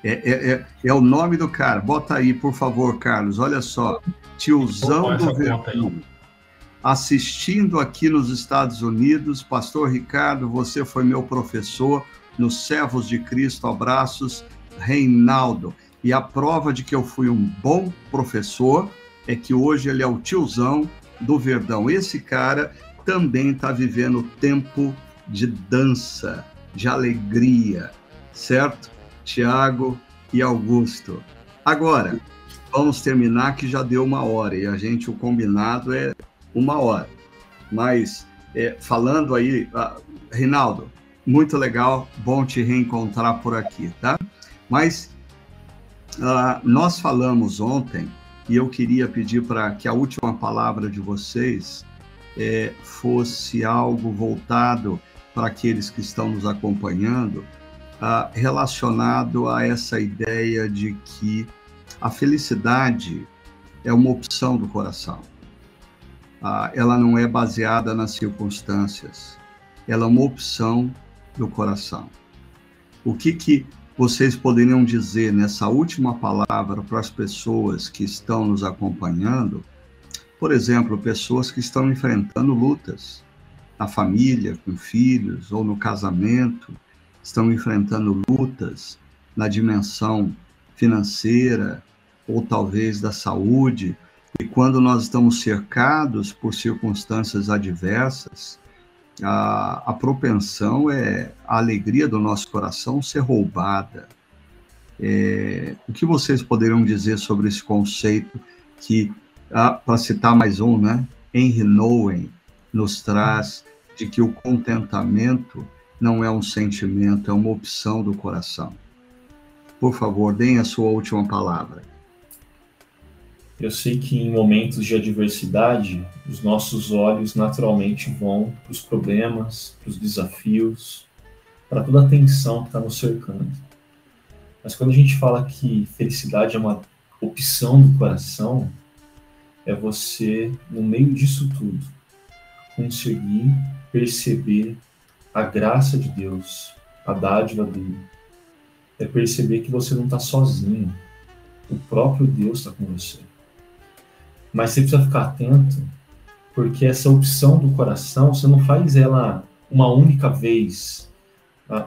É, é, é, é, o nome do cara. Bota aí, por favor, Carlos. Olha só. Tiozão do Verdão. Assistindo aqui nos Estados Unidos. Pastor Ricardo, você foi meu professor nos Servos de Cristo. Abraços, Reinaldo. E a prova de que eu fui um bom professor é que hoje ele é o tiozão do Verdão. Esse cara também está vivendo tempo de dança, de alegria, certo? Tiago e Augusto. Agora, vamos terminar que já deu uma hora e a gente, o combinado é uma hora. Mas, é, falando aí, uh, Rinaldo, muito legal, bom te reencontrar por aqui, tá? Mas uh, nós falamos ontem e eu queria pedir para que a última palavra de vocês é, fosse algo voltado para aqueles que estão nos acompanhando, ah, relacionado a essa ideia de que a felicidade é uma opção do coração. Ah, ela não é baseada nas circunstâncias, ela é uma opção do coração. O que, que vocês poderiam dizer nessa última palavra para as pessoas que estão nos acompanhando? Por exemplo, pessoas que estão enfrentando lutas na família, com filhos ou no casamento, estão enfrentando lutas na dimensão financeira ou talvez da saúde. E quando nós estamos cercados por circunstâncias adversas, a, a propensão é a alegria do nosso coração ser roubada. É, o que vocês poderiam dizer sobre esse conceito que, ah, para citar mais um, né, Henry Nouwen nos traz de que o contentamento não é um sentimento, é uma opção do coração. Por favor, deem a sua última palavra. Eu sei que em momentos de adversidade, os nossos olhos naturalmente vão para os problemas, para os desafios, para toda a tensão que está nos cercando. Mas quando a gente fala que felicidade é uma opção do coração, é você, no meio disso tudo, conseguir perceber a graça de Deus, a dádiva dele. É perceber que você não está sozinho. O próprio Deus está com você. Mas você precisa ficar atento, porque essa opção do coração, você não faz ela uma única vez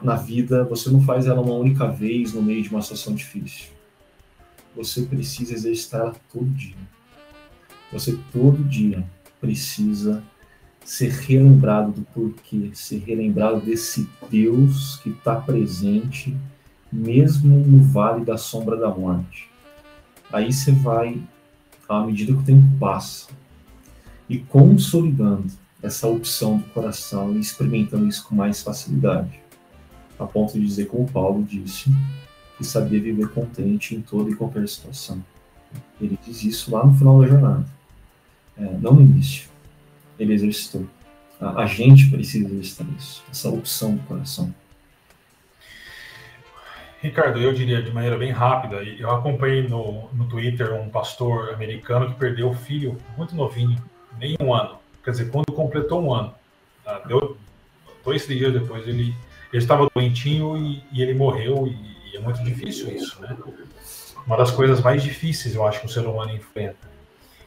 na vida, você não faz ela uma única vez no meio de uma situação difícil. Você precisa exercitar ela todo dia. Você todo dia precisa ser relembrado do porquê, ser relembrado desse Deus que está presente, mesmo no vale da sombra da morte. Aí você vai à medida que o tempo passa e consolidando essa opção do coração e experimentando isso com mais facilidade, a ponto de dizer, como Paulo disse, que sabia viver contente em toda e qualquer situação. Ele diz isso lá no final da jornada, é, não no início. Ele exercitou. A, a gente precisa exercitar isso, essa opção do coração. Ricardo, eu diria de maneira bem rápida, eu acompanhei no, no Twitter um pastor americano que perdeu o filho muito novinho, nem um ano. Quer dizer, quando completou um ano. Tá? Deu, dois, dias depois ele estava doentinho e, e ele morreu, e, e, é muito difícil isso, né? Uma das coisas mais difíceis, eu acho, que o ser humano enfrenta.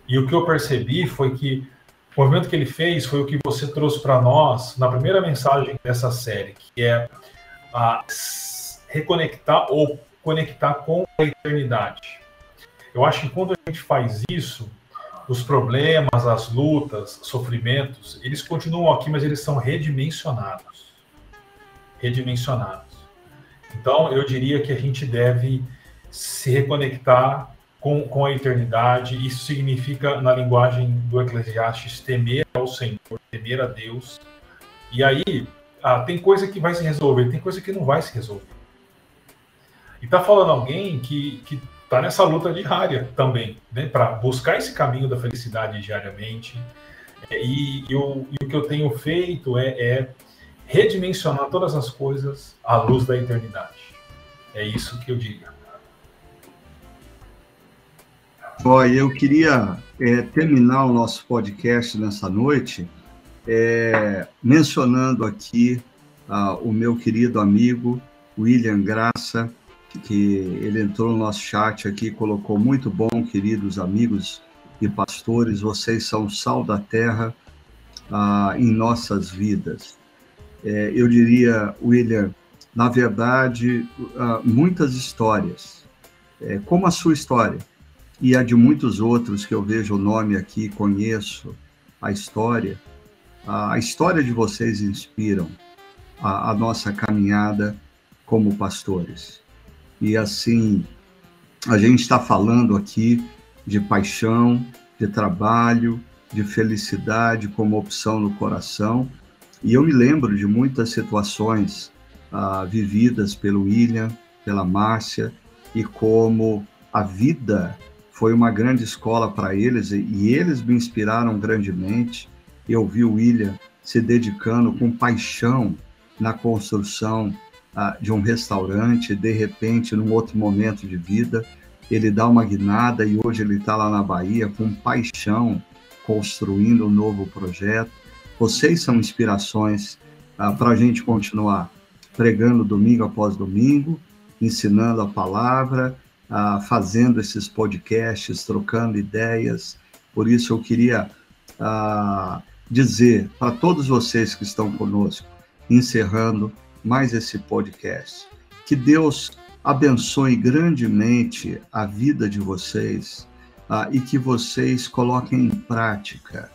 E o que eu percebi foi que o movimento que ele fez foi o que você trouxe para nós na primeira mensagem dessa série, que é a reconectar ou conectar com a eternidade. Eu acho que quando a gente faz isso, os problemas, as lutas, sofrimentos, eles continuam aqui, mas eles são redimensionados. Redimensionados. Então, eu diria que a gente deve se reconectar com, com a eternidade. Isso significa, na linguagem do Eclesiastes, temer ao Senhor, temer a Deus. E aí, ah, tem coisa que vai se resolver, tem coisa que não vai se resolver. E está falando alguém que, que está nessa luta diária também, né, para buscar esse caminho da felicidade diariamente. É, e, o, e, o, que eu tenho feito é, é, redimensionar todas as coisas à luz da eternidade. É isso que eu diria. Olha, eu queria é, terminar o nosso podcast nessa noite é, mencionando aqui uh, o meu querido amigo William Graça, que ele entrou no nosso chat aqui, colocou muito bom, queridos amigos e pastores, vocês são sal da terra ah, em nossas vidas. É, eu diria, William, na verdade, ah, muitas histórias, é, como a sua história e a de muitos outros que eu vejo o nome aqui, conheço a história, a história de vocês inspiram a, a nossa caminhada como pastores. E assim, a gente está falando aqui de paixão, de trabalho, de felicidade como opção no coração. E eu me lembro de muitas situações ah, vividas pelo William, pela Márcia, e como a vida foi uma grande escola para eles, e eles me inspiraram grandemente. Eu vi o William se dedicando com paixão na construção de um restaurante, de repente, num outro momento de vida, ele dá uma guinada e hoje ele está lá na Bahia com paixão, construindo um novo projeto. Vocês são inspirações ah, para a gente continuar pregando domingo após domingo, ensinando a palavra, ah, fazendo esses podcasts, trocando ideias. Por isso eu queria ah, dizer para todos vocês que estão conosco, encerrando mais esse podcast. Que Deus abençoe grandemente a vida de vocês ah, e que vocês coloquem em prática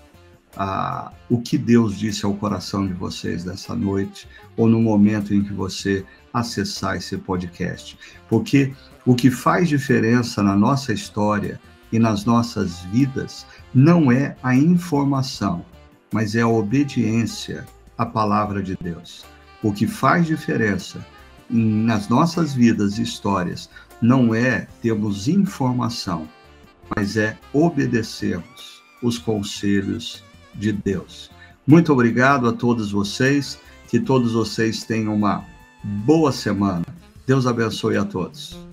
ah, o que Deus disse ao coração de vocês nessa noite ou no momento em que você acessar esse podcast. Porque o que faz diferença na nossa história e nas nossas vidas não é a informação, mas é a obediência à palavra de Deus. O que faz diferença nas nossas vidas e histórias não é termos informação, mas é obedecermos os conselhos de Deus. Muito obrigado a todos vocês, que todos vocês tenham uma boa semana. Deus abençoe a todos.